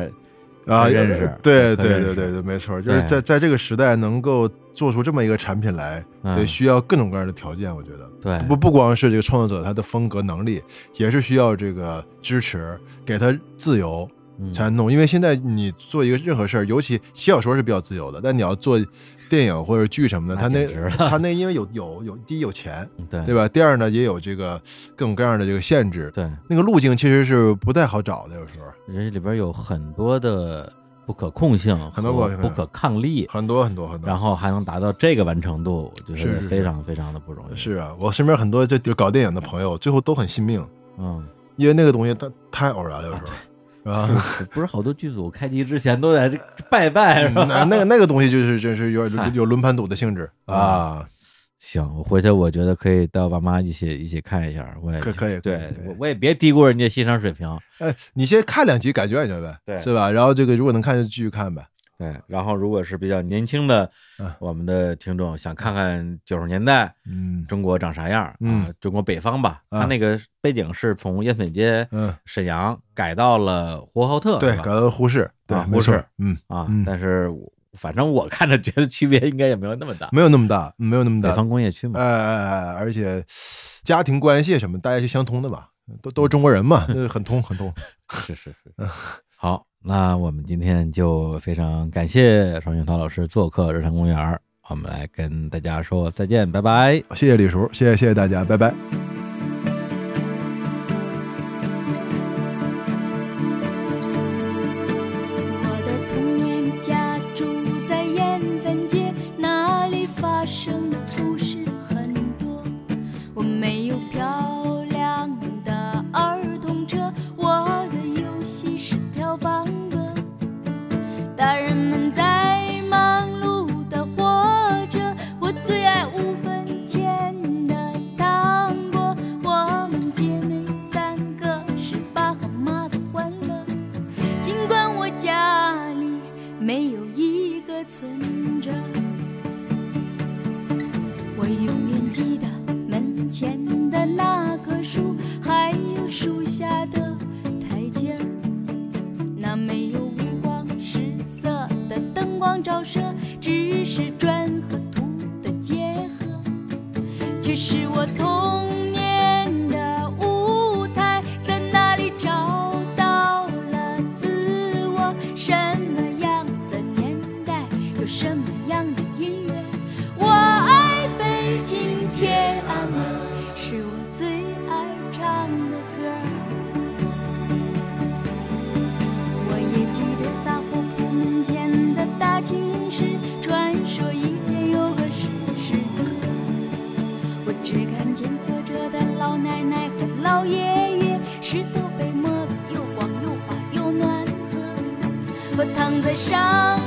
啊，认识对对对对对，没错，就是在在这个时代能够做出这么一个产品来，嗯得需要各种各样的条件，我觉得。对不不光是这个创作者他的风格能力，也是需要这个支持，给他自由嗯才弄。因为现在你做一个任何事儿，尤其写小说是比较自由的，但你要做电影或者剧什么的，那他那他 那因为有有有第一有钱，对对吧？第二呢也有这个各种各样的这个限制，对，那个路径其实是不太好找的，有时候人里边有很多的不可控性，很多不可抗力，很多很多很多。然后还能达到这个完成度，我觉得是是非常非常的不容易。是啊，我身边很多就就搞电影的朋友，最后都很信命，嗯，因为那个东西它太偶然了，有时候。是吧？不是好多剧组开机之前都在这拜拜是吧？那那个那个东西就是真是有有轮盘赌的性质啊，行，我回去我觉得可以带我爸妈一起一起看一下，我也可可以对我我也别低估人家欣赏水平。哎，你先看两集感觉感觉呗，对是吧？然后这个如果能看就继续看呗，对，然后如果是比较年轻的嗯我们的听众，想看看九十年代嗯中国长啥样啊嗯？中国北方吧，啊它那个背景是从烟粉街嗯，沈阳改到了呼和浩特，对，是吧搞到呼市，对啊，没错，嗯，啊嗯，但是反正我看着觉得区别应该也没有那么大。没有那么大，没有那么大，北方工业区嘛，哎哎哎，而且家庭关系什么大家是相通的吧，都都是中国人嘛，那很通很通。是是是。好，那我们今天就非常感谢双雪涛老师做客日坛公园儿，我们来跟大家说再见，拜拜。谢谢李叔，谢谢谢谢大家，拜拜。光照射，只是砖和土的结合，却是我童年的舞台，在那里找到了自我。什么样的年代，有什么样的音乐？老爷爷，石头被磨得又光又滑又暖和。我躺在上